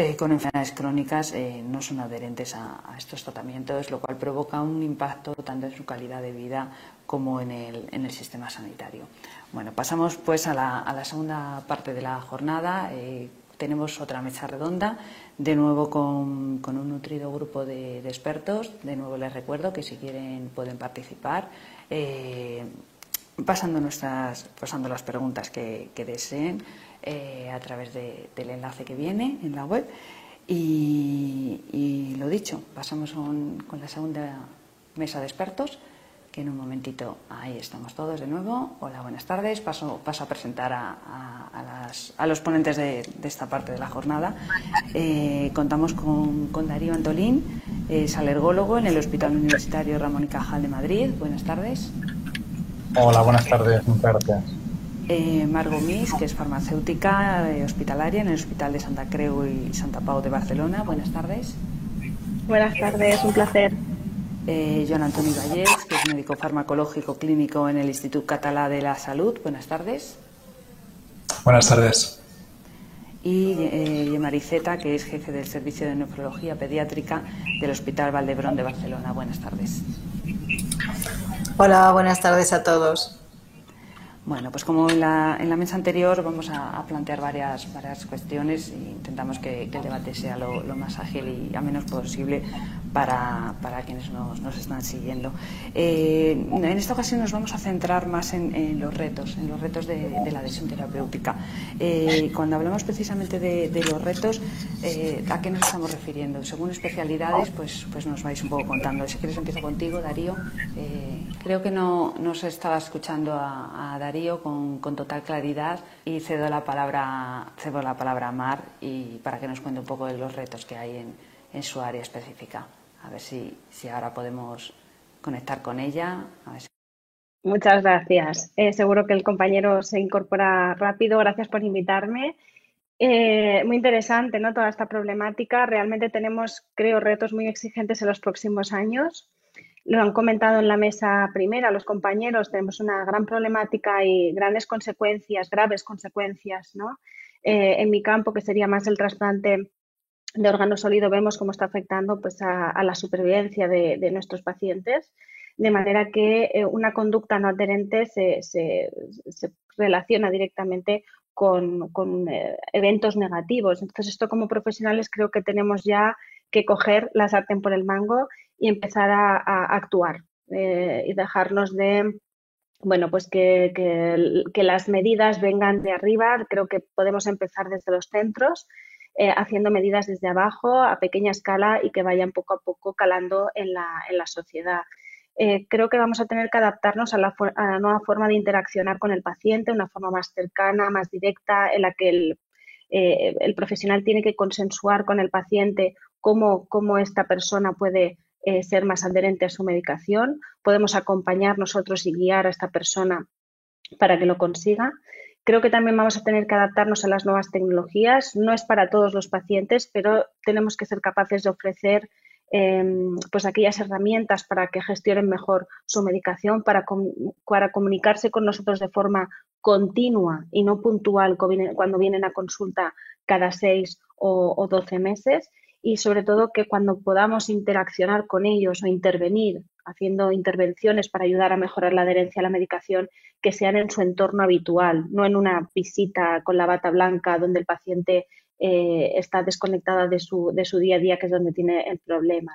eh, con enfermedades crónicas eh, no son adherentes a, estos tratamientos, lo cual provoca un impacto tanto en su calidad de vida como en el, en el sistema sanitario. Bueno, pasamos pues a la, segunda parte de la jornada. Eh, tenemos otra mesa redonda, de nuevo con, un nutrido grupo de, expertos. De nuevo les recuerdo que si quieren pueden participar. pasando, nuestras, pasando las preguntas que deseen. Eh, a través del enlace que viene en la web. Y, lo dicho, pasamos con, la segunda mesa de expertos, que en un momentito ahí estamos todos de nuevo. Hola, buenas tardes. Paso, paso a presentar a, los ponentes de, esta parte de la jornada. Eh, contamos con, Darío Antolín, es alergólogo en el Hospital Universitario Ramón y Cajal de Madrid. Buenas tardes. Hola, buenas tardes. Muchas gracias eh, Margot Mis, que es farmacéutica eh, hospitalaria en el Hospital de Santa Creu y Santa Pau de Barcelona. Buenas tardes. Buenas tardes, un placer. Eh, Joan Antoni Vallés, que es médico farmacológico clínico en el Instituto Catalá de la Salud. Buenas tardes. Buenas tardes. Y eh, Mariceta, que es jefe del Servicio de Nefrología Pediátrica del Hospital Valdebrón de Barcelona. Buenas tardes. Hola, buenas tardes a todos. Bueno, pues como en la, en la mesa anterior vamos a, plantear varias, varias cuestiones e intentamos que, el debate sea lo, más ágil y a menos posible para, quienes nos, nos, están siguiendo. Eh, en esta ocasión nos vamos a centrar más en, los retos, en los retos de, la adhesión terapéutica. Eh, cuando hablamos precisamente de, los retos, eh, ¿a qué nos estamos refiriendo? Según especialidades, pues, pues nos vais un poco contando. Si quieres empiezo contigo, Darío. creo que no, no se estaba escuchando a Darío con, total claridad y cedo la palabra, cedo la palabra a Mar y para que nos cuente un poco de los retos que hay en, su área específica. A ver si, si ahora podemos conectar con ella. Muchas gracias. Eh, seguro que el compañero se incorpora rápido. Gracias por invitarme. Eh, muy interesante, ¿no? Toda esta problemática. Realmente tenemos, creo, retos muy exigentes en los próximos años lo han comentado en la mesa primera los compañeros, tenemos una gran problemática y grandes consecuencias, graves consecuencias, ¿no? Eh, en mi campo, que sería más el trasplante de órgano sólido, vemos cómo está afectando pues, a, la supervivencia de, nuestros pacientes, de manera que eh, una conducta no adherente se, relaciona directamente con, con eh, eventos negativos. Entonces, esto como profesionales creo que tenemos ya que coger la sartén por el mango y empezar a, actuar eh, y dejarnos de, bueno, pues que, que, las medidas vengan de arriba. Creo que podemos empezar desde los centros, eh, haciendo medidas desde abajo a pequeña escala y que vayan poco a poco calando en la, en la sociedad. Eh, creo que vamos a tener que adaptarnos a la, nueva forma de interaccionar con el paciente, una forma más cercana, más directa, en la que el, el profesional tiene que consensuar con el paciente cómo, cómo esta persona puede eh, ser más adherente a su medicación. Podemos acompañar nosotros y guiar a esta persona para que lo consiga. Creo que también vamos a tener que adaptarnos a las nuevas tecnologías. No es para todos los pacientes, pero tenemos que ser capaces de ofrecer em, pues aquellas herramientas para que gestionen mejor su medicación, para, para, comunicarse con nosotros de forma continua y no puntual cuando vienen a consulta cada seis o, o doce meses y sobre todo que cuando podamos interaccionar con ellos o intervenir haciendo intervenciones para ayudar a mejorar la adherencia a la medicación que sean en su entorno habitual, no en una visita con la bata blanca donde el paciente eh, está desconectada de su, de su, día a día, que es donde tiene el problema.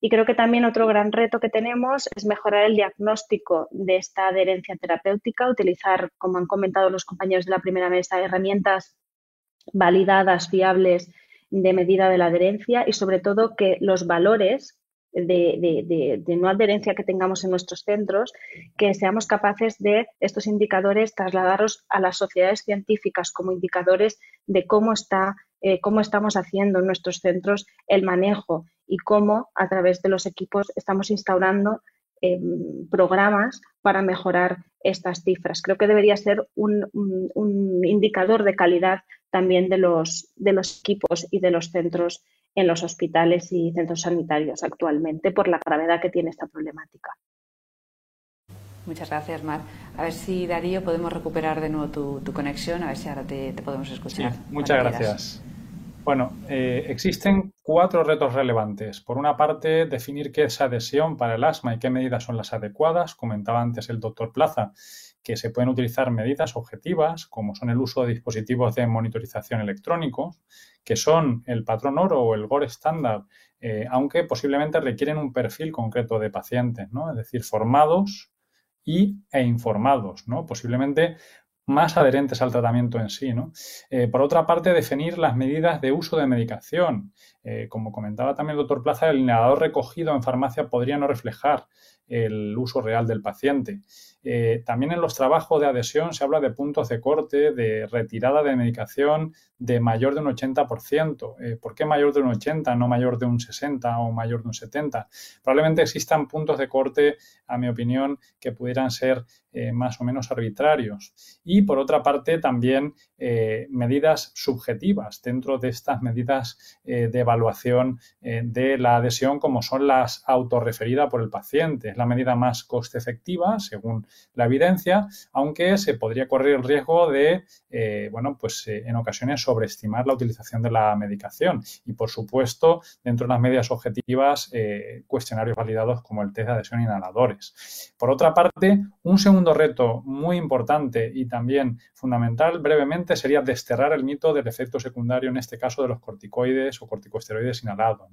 Y creo que también otro gran reto que tenemos es mejorar el diagnóstico de esta adherencia terapéutica, utilizar, como han comentado los compañeros de la primera mesa, herramientas validadas, fiables de medida de la adherencia y sobre todo que los valores de, no adherencia que tengamos en nuestros centros, que seamos capaces de estos indicadores trasladarlos a las sociedades científicas como indicadores de cómo está, eh, cómo estamos haciendo en nuestros centros el manejo y cómo a través de los equipos estamos instaurando em, programas para mejorar estas cifras. Creo que debería ser un, un indicador de calidad también de los, de los equipos y de los centros en los hospitales y centros sanitarios actualmente por la gravedad que tiene esta problemática. Muchas gracias, Mar. A ver si, Darío, podemos recuperar de nuevo tu, conexión, a ver si ahora te, podemos escuchar. muchas gracias. Bueno, eh, existen cuatro retos relevantes. Por una parte, definir qué es adhesión para el asma y qué medidas son las adecuadas. Comentaba antes el doctor Plaza que se pueden utilizar medidas objetivas, como son el uso de dispositivos de monitorización electrónicos, que son el patrón oro o el GORE estándar, eh, aunque posiblemente requieren un perfil concreto de pacientes, ¿no? Es decir, formados y, e informados, ¿no? Posiblemente más adherentes al tratamiento en sí. ¿no? Eh, por otra parte, definir las medidas de uso de medicación. Eh, como comentaba también el doctor Plaza, el inhalador recogido en farmacia podría no reflejar el uso real del paciente. Eh, también en los trabajos de adhesión se habla de puntos de corte, de retirada de medicación de mayor de un 80%. Eh, ¿Por qué mayor de un 80, no mayor de un 60 o mayor de un 70? Probablemente existan puntos de corte, a mi opinión, que pudieran ser eh, más o menos arbitrarios. Y por otra parte, también medidas subjetivas dentro de estas medidas de evaluación de la adhesión, como son las autorreferidas por el paciente. Es la medida más coste efectiva, según la evidencia, aunque se podría correr el riesgo de, eh, bueno, pues eh, en ocasiones sobreestimar la utilización de la medicación. Y, por supuesto, dentro de las medidas objetivas, eh, cuestionarios validados como el test de adhesión inhaladores. Por otra parte, un segundo reto muy importante y también fundamental, brevemente, sería desterrar el mito del efecto secundario, en este caso de los corticoides o corticosteroides inhalados,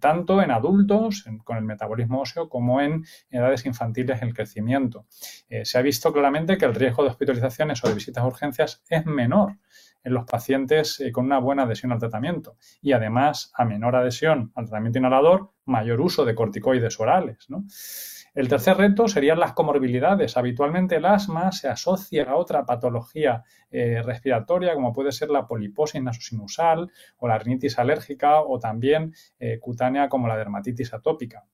tanto en adultos con el metabolismo óseo como en edades infantiles en el crecimiento. Eh, se ha visto claramente que el riesgo de hospitalizaciones o de visitas a urgencias es menor en los pacientes eh, con una buena adhesión al tratamiento y además a menor adhesión al tratamiento inhalador, mayor uso de corticoides orales. El tercer reto serían las comorbilidades. Habitualmente el asma se asocia a otra patología eh, respiratoria, como puede ser la poliposis nasosinusal o la rinitis alérgica o también cutánea como la dermatitis atópica.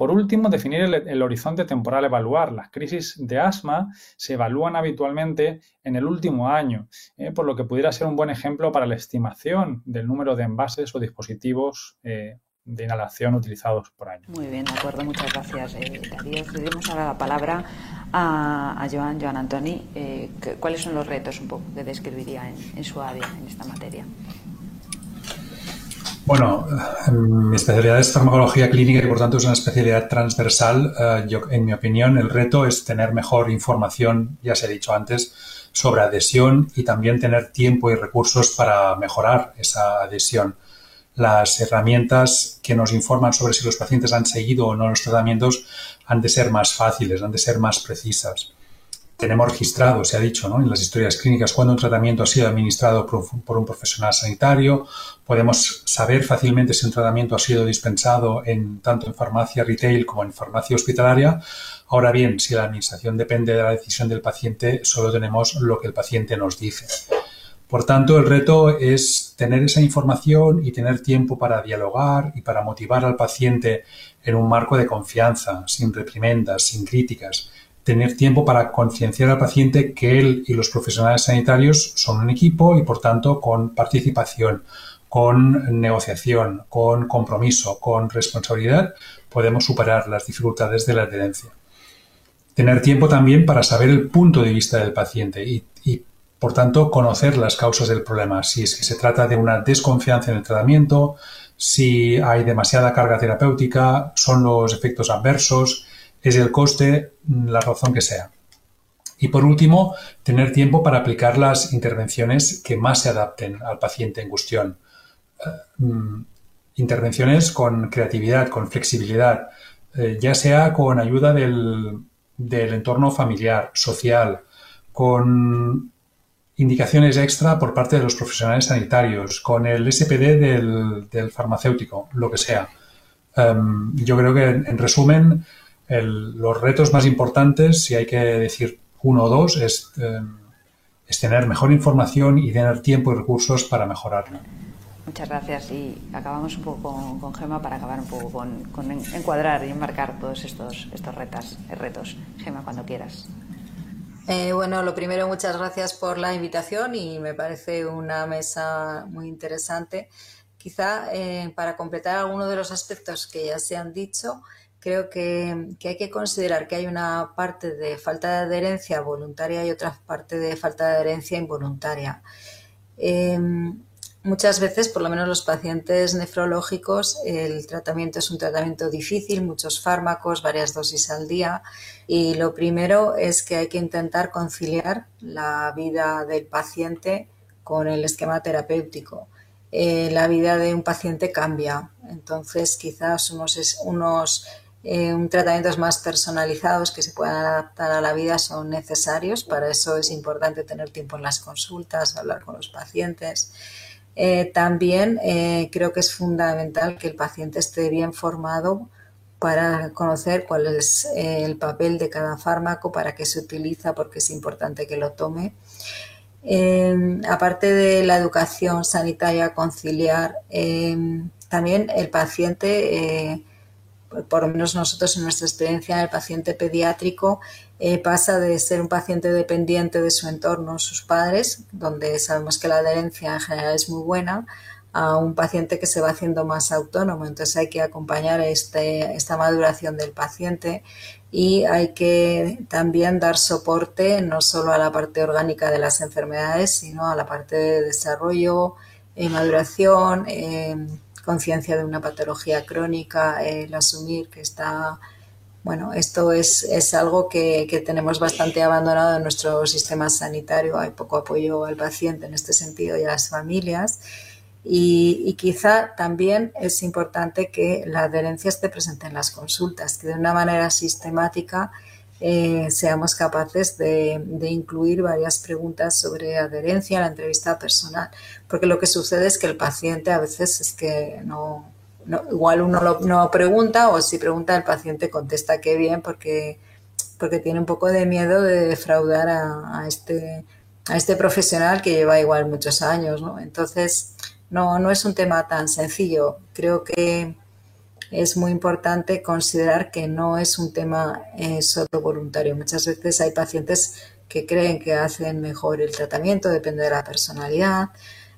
Por último, definir el, horizonte temporal a evaluar. Las crisis de asma se evalúan habitualmente en el último año, eh, por lo que pudiera ser un buen ejemplo para la estimación del número de envases o dispositivos eh, de inhalación utilizados por año. Muy bien, de acuerdo, muchas gracias, eh, Darío. Cedemos ahora la palabra a, Joan, Joan Antoni. ¿Cuáles son los retos un poco que describiría en su área en esta materia? Bueno, mi especialidad es farmacología clínica y por tanto es una especialidad transversal. Eh, yo, en mi opinión, el reto es tener mejor información, ya se ha dicho antes, sobre adhesión y también tener tiempo y recursos para mejorar esa adhesión. Las herramientas que nos informan sobre si los pacientes han seguido o no los tratamientos han de ser más fáciles, han de ser más precisas tenemos registrado, se ha dicho ¿no? en las historias clínicas, cuando un tratamiento ha sido administrado por, un profesional sanitario. Podemos saber fácilmente si un tratamiento ha sido dispensado en, tanto en farmacia retail como en farmacia hospitalaria. Ahora bien, si la administración depende de la decisión del paciente, solo tenemos lo que el paciente nos dice. Por tanto, el reto es tener esa información y tener tiempo para dialogar y para motivar al paciente en un marco de confianza, sin reprimendas, sin críticas tener tiempo para concienciar al paciente que él y los profesionales sanitarios son un equipo y, por tanto, con participación, con negociación, con compromiso, con responsabilidad, podemos superar las dificultades de la adherencia. Tener tiempo también para saber el punto de vista del paciente y, Por tanto, conocer las causas del problema, si es que se trata de una desconfianza en el tratamiento, si hay demasiada carga terapéutica, son los efectos adversos, es el coste, la razón que sea. Y por último, tener tiempo para aplicar las intervenciones que más se adapten al paciente en cuestión. Eh, mm, intervenciones con creatividad, con flexibilidad, eh, ya sea con ayuda del, del entorno familiar, social, con indicaciones extra por parte de los profesionales sanitarios, con el SPD del, farmacéutico, lo que sea. Em, yo creo que, en, resumen, los retos más importantes, si hay que decir uno o dos, es, em, es tener mejor información y tener tiempo y recursos para mejorarlo. Muchas gracias y acabamos un poco con, con Gema para acabar un poco con, con, encuadrar y enmarcar todos estos, estos retas, retos. Gema, cuando quieras. Eh, bueno, lo primero, muchas gracias por la invitación y me parece una mesa muy interesante. Quizá eh, para completar algunos de los aspectos que ya se han dicho, creo que, hay que considerar que hay una parte de falta de adherencia voluntaria y otra parte de falta de adherencia involuntaria. Em, Muchas veces, por lo menos los pacientes nefrológicos, el tratamiento es un tratamiento difícil, muchos fármacos, varias dosis al día. Y lo primero es que hay que intentar conciliar la vida del paciente con el esquema terapéutico. Eh, la vida de un paciente cambia, entonces quizás unos, unos eh, tratamientos más personalizados que se puedan adaptar a la vida son necesarios. Para eso es importante tener tiempo en las consultas, hablar con los pacientes. Eh, también eh, creo que es fundamental que el paciente esté bien formado para conocer cuál es el papel de cada fármaco, para qué se utiliza, porque es importante que lo tome. aparte de la educación sanitaria conciliar, también el paciente por lo menos nosotros en nuestra experiencia, el paciente pediátrico eh, pasa de ser un paciente dependiente de su entorno, sus padres, donde sabemos que la adherencia en general es muy buena, a un paciente que se va haciendo más autónomo. Entonces hay que acompañar este, esta maduración del paciente y hay que también dar soporte no solo a la parte orgánica de las enfermedades, sino a la parte de desarrollo, y maduración. Eh, conciencia de una patología crónica, el asumir que está, bueno, esto es, es algo que, que, tenemos bastante abandonado en nuestro sistema sanitario, hay poco apoyo al paciente en este sentido y a las familias. Y, y, quizá también es importante que la adherencia esté presente en las consultas, que de una manera sistemática eh, seamos capaces de, incluir varias preguntas sobre adherencia a la entrevista personal, porque lo que sucede es que el paciente a veces es que no, igual uno no pregunta o si pregunta el paciente contesta que bien porque, porque tiene un poco de miedo de defraudar a, este, a este profesional que lleva igual muchos años, ¿no? Entonces, no, no es un tema tan sencillo. Creo que es muy importante considerar que no es un tema eh, solo voluntario. Muchas veces hay pacientes que creen que hacen mejor el tratamiento, depende de la personalidad.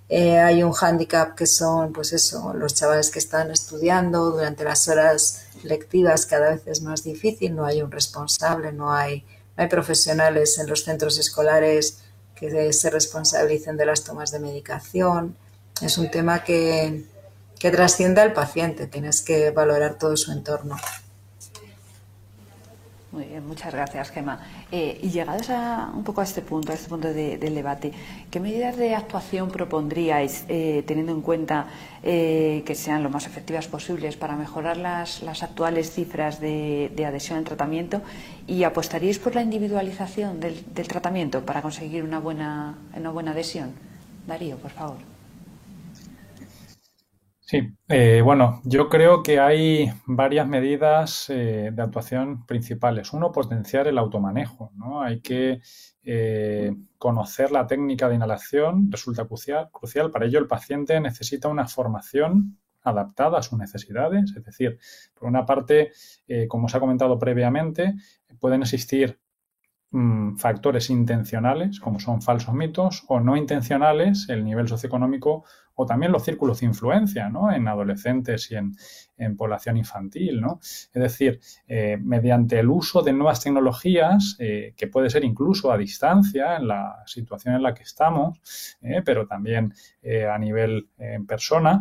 Eh, hay un hándicap que son, pues eso, los chavales que están estudiando durante las horas lectivas cada vez es más difícil, no hay un responsable, no hay, no hay profesionales en los centros escolares que se responsabilicen de las tomas de medicación. Es un tema que, que trascienda al paciente, tienes que valorar todo su entorno. Muy bien, muchas gracias, Gemma. Eh, y llegados a, un poco a este punto, a este punto del debate, ¿qué medidas de actuación propondríais, eh, teniendo en cuenta eh, que sean lo más efectivas posibles para mejorar las, actuales cifras de, adhesión al tratamiento? ¿Y apostaríais por la individualización del, del tratamiento para conseguir una buena, una buena adhesión? Darío, por favor. Sí, eh, bueno, yo creo que hay varias medidas eh, de actuación principales. Uno, potenciar el automanejo, ¿no? Hay que eh, conocer la técnica de inhalación, resulta crucial, crucial. Para ello, el paciente necesita una formación adaptada a sus necesidades. Es decir, por una parte, como os ha comentado previamente, pueden existir mm, factores intencionales, como son falsos mitos, o no intencionales, el nivel socioeconómico o también los círculos de influencia ¿no? en adolescentes y en, en población infantil. ¿no? Es decir, eh, mediante el uso de nuevas tecnologías, eh, que puede ser incluso a distancia en la situación en la que estamos, eh, pero también a nivel en persona,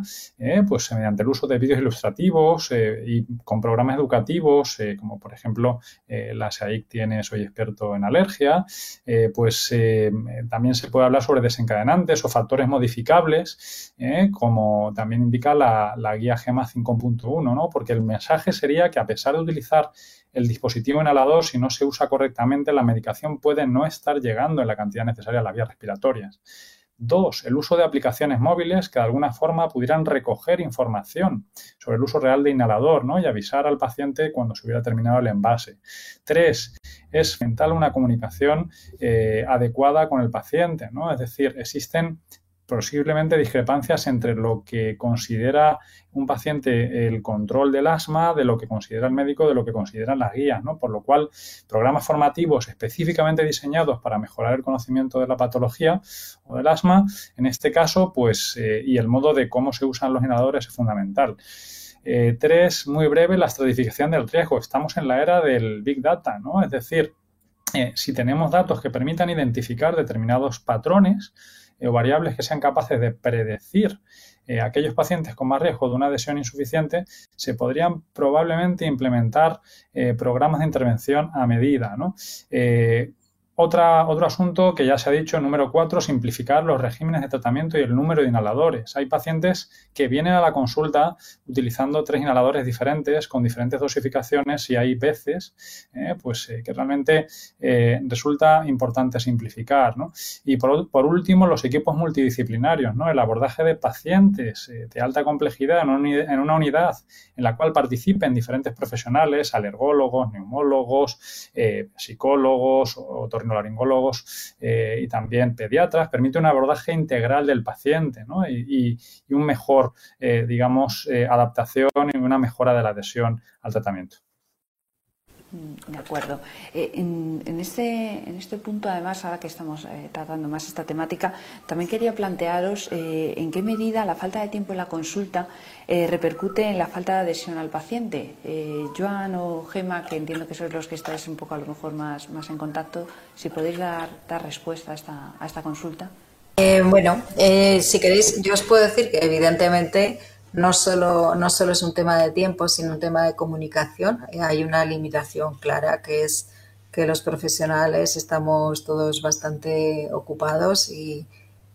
pues mediante el uso de vídeos ilustrativos y con programas educativos, como por ejemplo la SAIC tiene Soy experto en alergia, pues también se puede hablar sobre desencadenantes o factores modificables, como también indica la, la guía GEMA 5.1 ¿no? Porque el mensaje sería que a pesar de utilizar el dispositivo inhalador, si no se usa correctamente, la medicación puede no estar llegando en la cantidad necesaria a las vías respiratorias. Dos, el uso de aplicaciones móviles que de alguna forma pudieran recoger información sobre el uso real de inhalador ¿no? y avisar al paciente cuando se hubiera terminado el envase. Tres, es mental una comunicación eh, adecuada con el paciente. ¿no? Es decir, existen posiblemente discrepancias entre lo que considera un paciente el control del asma, de lo que considera el médico, de lo que consideran las guías, ¿no? Por lo cual, programas formativos específicamente diseñados para mejorar el conocimiento de la patología o del asma, en este caso, pues, eh, y el modo de cómo se usan los inhaladores es fundamental. Eh, tres, muy breve, la estratificación del riesgo. Estamos en la era del Big Data, ¿no? Es decir, eh, si tenemos datos que permitan identificar determinados patrones, eh, o variables que sean capaces de predecir eh, aquellos pacientes con más riesgo de una adhesión insuficiente, se podrían probablemente implementar eh, programas de intervención a medida. ¿no? Otro asunto que ya se ha dicho, número cuatro, simplificar los regímenes de tratamiento y el número de inhaladores. Hay pacientes que vienen a la consulta utilizando tres inhaladores diferentes, con diferentes dosificaciones y hay veces eh, pues, eh, que realmente eh, resulta importante simplificar. Y por, último, los equipos multidisciplinarios, ¿no? el abordaje de pacientes de alta complejidad en una, unidad, en la cual participen diferentes profesionales, alergólogos, neumólogos, psicólogos, otorrinolaringólogos, laringólogos eh, y también pediatras, permite un abordaje integral del paciente y, un mejor, eh, digamos, eh, adaptación y una mejora de la adhesión al tratamiento. Mm, de acuerdo. Eh, en, este, en este punto, además, ahora que estamos eh, tratando más esta temática, también quería plantearos eh, en qué medida la falta de tiempo en la consulta repercute en la falta de adhesión al paciente. Joan o Gema, que entiendo que sois los que estáis un poco a lo mejor más, más en contacto, si podéis dar, dar respuesta a esta, a esta consulta. bueno, si queréis, yo os puedo decir que evidentemente no solo, no solo es un tema de tiempo, sino un tema de comunicación. Hay una limitación clara que es que los profesionales estamos todos bastante ocupados y,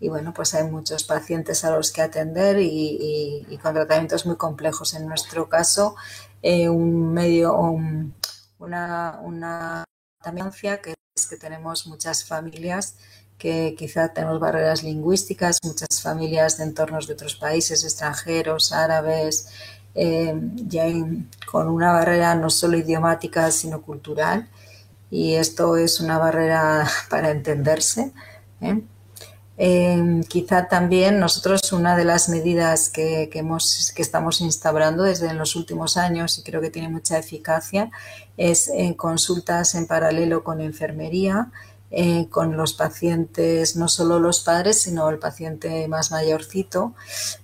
bueno, pues hay muchos pacientes a los que atender y, con tratamientos muy complejos. En nuestro caso, eh, un medio, una, una que es que tenemos muchas familias que quizá tenemos barreras lingüísticas, muchas familias de entornos de otros países, extranjeros, árabes, eh, ya con una barrera no solo idiomática, sino cultural. Y esto es una barrera (laughs) para entenderse. ¿eh? Eh, quizá también nosotros una de las medidas que, que, hemos, que estamos instaurando desde los últimos años y creo que tiene mucha eficacia es en consultas en paralelo con enfermería eh, con los pacientes, no solo los padres, sino el paciente más mayorcito,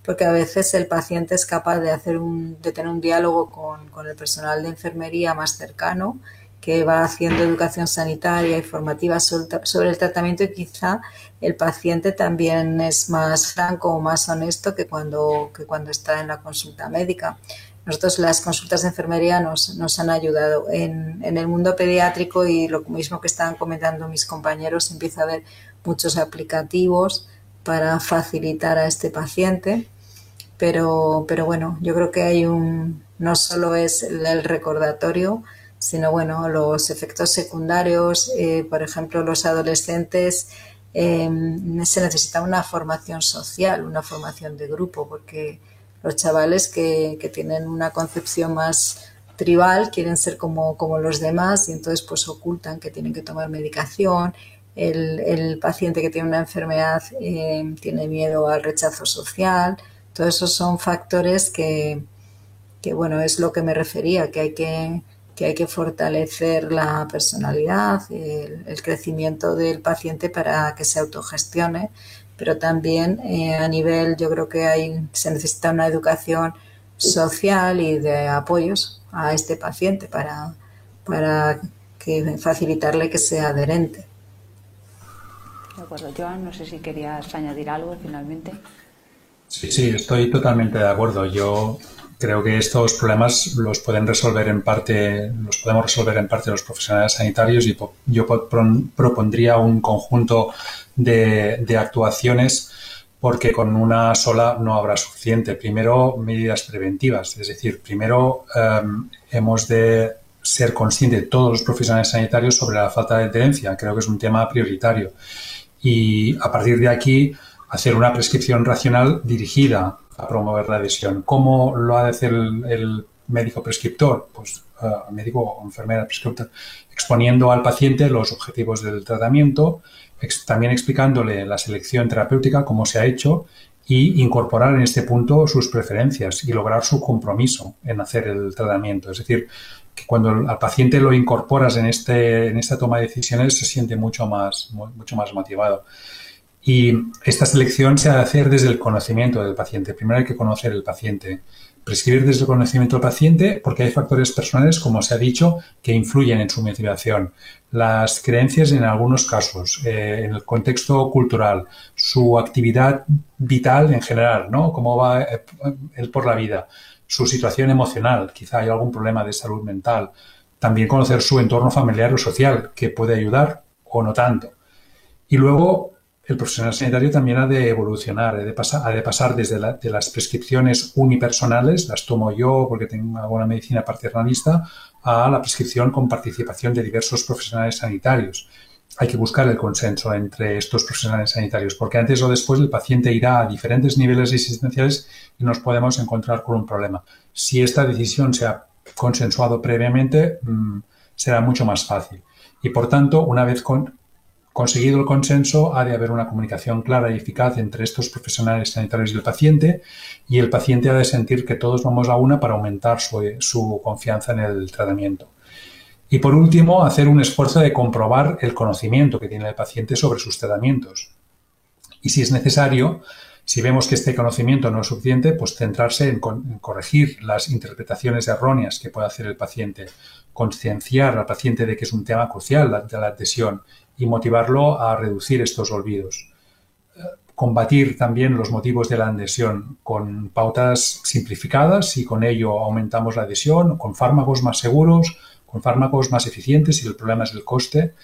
porque a veces el paciente es capaz de, hacer un, de tener un diálogo con, con el personal de enfermería más cercano que va haciendo educación sanitaria y formativa sobre el tratamiento y quizá el paciente también es más franco o más honesto que cuando, que cuando está en la consulta médica. Nosotros las consultas de enfermería nos, han ayudado. En, en, el mundo pediátrico y lo mismo que estaban comentando mis compañeros, empieza a haber muchos aplicativos para facilitar a este paciente. Pero, pero bueno, yo creo que hay un, no solo es el recordatorio, sino bueno, los efectos secundarios, eh, por ejemplo, los adolescentes eh, se necesita una formación social, una formación de grupo, porque los chavales que, que tienen una concepción más tribal quieren ser como, como, los demás y entonces pues ocultan que tienen que tomar medicación. El, el paciente que tiene una enfermedad eh, tiene miedo al rechazo social. Todos esos son factores que, que, bueno, es lo que me refería, que hay que, que hay que fortalecer la personalidad, el, el, crecimiento del paciente para que se autogestione pero también eh, a nivel, yo creo que hay, se necesita una educación social y de apoyos a este paciente para, para que facilitarle que sea adherente. De acuerdo, Joan, no sé si querías añadir algo finalmente. Sí, sí, estoy totalmente de acuerdo. Yo creo que estos problemas los pueden resolver en parte, los podemos resolver en parte los profesionales sanitarios y yo propondría un conjunto de, actuaciones porque con una sola no habrá suficiente. Primero, medidas preventivas, es decir, primero em, hemos de ser conscientes todos los profesionales sanitarios sobre la falta de adherencia. Creo que es un tema prioritario. Y a partir de aquí, hacer una prescripción racional dirigida a promover la adhesión. ¿Cómo lo ha de hacer el, médico prescriptor? Pues uh, médico o enfermera prescriptor, exponiendo al paciente los objetivos del tratamiento, también explicándole la selección terapéutica, cómo se ha hecho, y incorporar en este punto sus preferencias y lograr su compromiso en hacer el tratamiento. Es decir, que cuando al paciente lo incorporas en, este, en esta toma de decisiones se siente mucho más, mucho más motivado. Y esta selección se ha de hacer desde el conocimiento del paciente. Primero hay que conocer el paciente. Prescribir desde el conocimiento del paciente porque hay factores personales, como se ha dicho, que influyen en su motivación. Las creencias en algunos casos, eh, en el contexto cultural, su actividad vital en general, ¿no? Cómo va eh, él por la vida, su situación emocional, quizá hay algún problema de salud mental. También conocer su entorno familiar o social, que puede ayudar o no tanto. Y luego el profesional sanitario también ha de evolucionar, ha de pasar, de desde de las prescripciones unipersonales, las tomo yo porque tengo alguna medicina paternalista, a la prescripción con participación de diversos profesionales sanitarios. Hay que buscar el consenso entre estos profesionales sanitarios, porque antes o después el paciente irá a diferentes niveles existenciales y nos podemos encontrar con un problema. Si esta decisión se ha consensuado previamente, mm, será mucho más fácil. Y por tanto, una vez con, Conseguido el consenso, ha de haber una comunicación clara y eficaz entre estos profesionales sanitarios y el paciente, y el paciente ha de sentir que todos vamos a una para aumentar su, confianza en el tratamiento. Y por último, hacer un esfuerzo de comprobar el conocimiento que tiene el paciente sobre sus tratamientos. Y si es necesario, si vemos que este conocimiento no es suficiente, pues centrarse en, corregir las interpretaciones erróneas que puede hacer el paciente, concienciar al paciente de que es un tema crucial de la adhesión y motivarlo a reducir estos olvidos. Combatir también los motivos de la adhesión con pautas simplificadas y con ello aumentamos la adhesión, con fármacos más seguros, con fármacos más eficientes y el problema es el coste.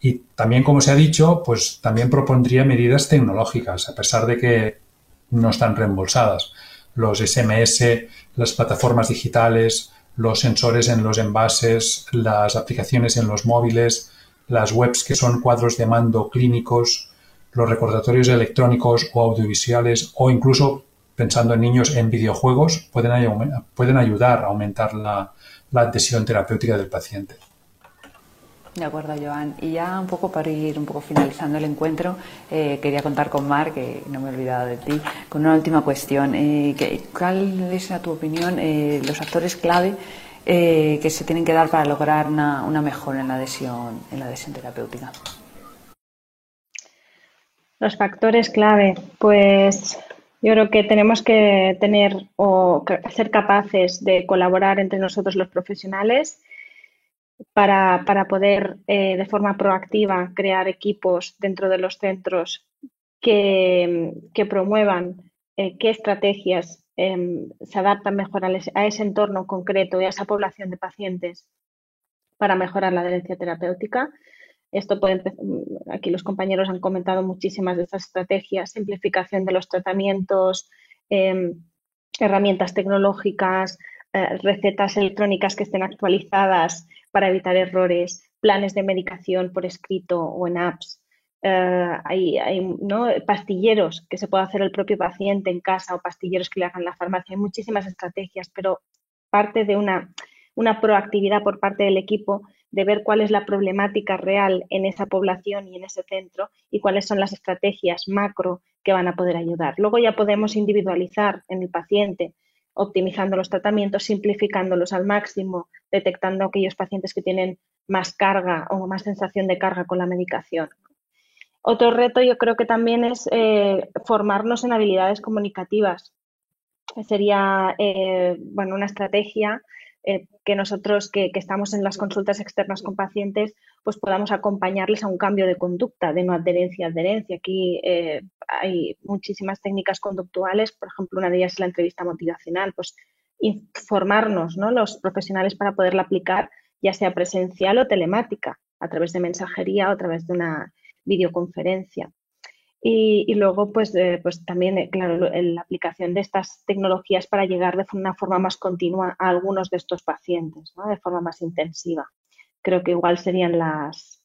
Y también, como se ha dicho, pues también propondría medidas tecnológicas, a pesar de que no están reembolsadas. Los SMS, las plataformas digitales, los sensores en los envases, las aplicaciones en los móviles, las webs que son cuadros de mando clínicos, los recordatorios electrónicos o audiovisuales o incluso pensando en niños en videojuegos pueden, ayudar a aumentar la, adhesión terapéutica del paciente. De acuerdo, Joan. Y ya un poco para ir un poco finalizando el encuentro, eh, quería contar con Mar, que no me he olvidado de ti, con una última cuestión. Eh, ¿Cuál es, a tu opinión, eh, los actores clave eh, que se tienen que dar para lograr una, mejora en la adhesión, en la adhesión terapéutica. Los factores clave, pues yo creo que tenemos que tener o ser capaces de colaborar entre nosotros los profesionales para, poder eh, de forma proactiva crear equipos dentro de los centros que, promuevan eh, qué estrategias Em, se adaptan mejor a ese entorno concreto y a esa población de pacientes para mejorar la adherencia terapéutica. Esto puede aquí los compañeros han comentado muchísimas de estas estrategias, simplificación de los tratamientos, em, herramientas tecnológicas, eh, recetas electrónicas que estén actualizadas para evitar errores, planes de medicación por escrito o en apps, eh, hay, pastilleros que se puede hacer el propio paciente en casa o pastilleros que le hagan la farmacia. Hay muchísimas estrategias, pero parte de una, una proactividad por parte del equipo de ver cuál es la problemática real en esa población y en ese centro y cuáles son las estrategias macro que van a poder ayudar. Luego ya podemos individualizar en el paciente, optimizando los tratamientos, simplificándolos al máximo, detectando aquellos pacientes que tienen más carga o más sensación de carga con la medicación. Otro reto yo creo que también es eh, formarnos en habilidades comunicativas. Sería eh, bueno, una estrategia eh, que nosotros que, estamos en las consultas externas con pacientes, pues podamos acompañarles a un cambio de conducta, de no adherencia a adherencia. Aquí hay muchísimas técnicas conductuales, por ejemplo, una de ellas es la entrevista motivacional, pues informarnos, ¿no? Los profesionales para poderla aplicar, ya sea presencial o telemática, a través de mensajería o a través de una videoconferencia. Y, luego, pues, eh, pues también, eh, claro, la aplicación de estas tecnologías para llegar de una forma más continua a algunos de estos pacientes, de forma más intensiva. Creo que igual serían las,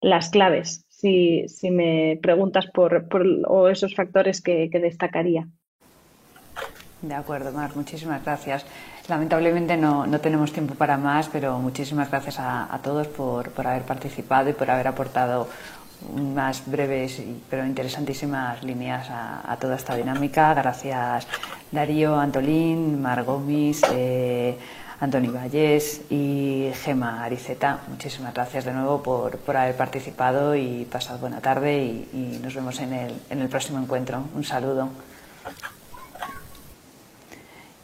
las claves, si, me preguntas por, o esos factores que, destacaría. De acuerdo, Mar, muchísimas gracias. Lamentablemente no, tenemos tiempo para más, pero muchísimas gracias a, todos por, por, haber participado y por haber aportado unas breves pero interesantísimas líneas a, toda esta dinámica. Gracias Darío, Antolín, Margomis, eh, Antoni Vallés y Gema Ariceta. Muchísimas gracias de nuevo por, haber participado y pasado buena tarde y, nos vemos en el, en el próximo encuentro. Un saludo.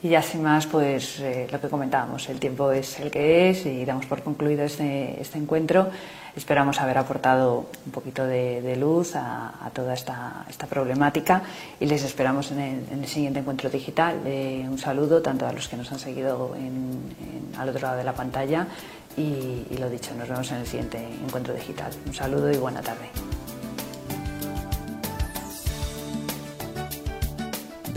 Y ya sin más, pues eh, lo que comentábamos, el tiempo es el que es y damos por concluido este, este encuentro. Esperamos haber aportado un poquito de, luz a, toda esta, esta, problemática y les esperamos en el, siguiente encuentro digital. Eh, un saludo tanto a los que nos han seguido al otro lado de la pantalla y, y lo dicho, nos vemos en el siguiente encuentro digital. Un saludo y buena tarde.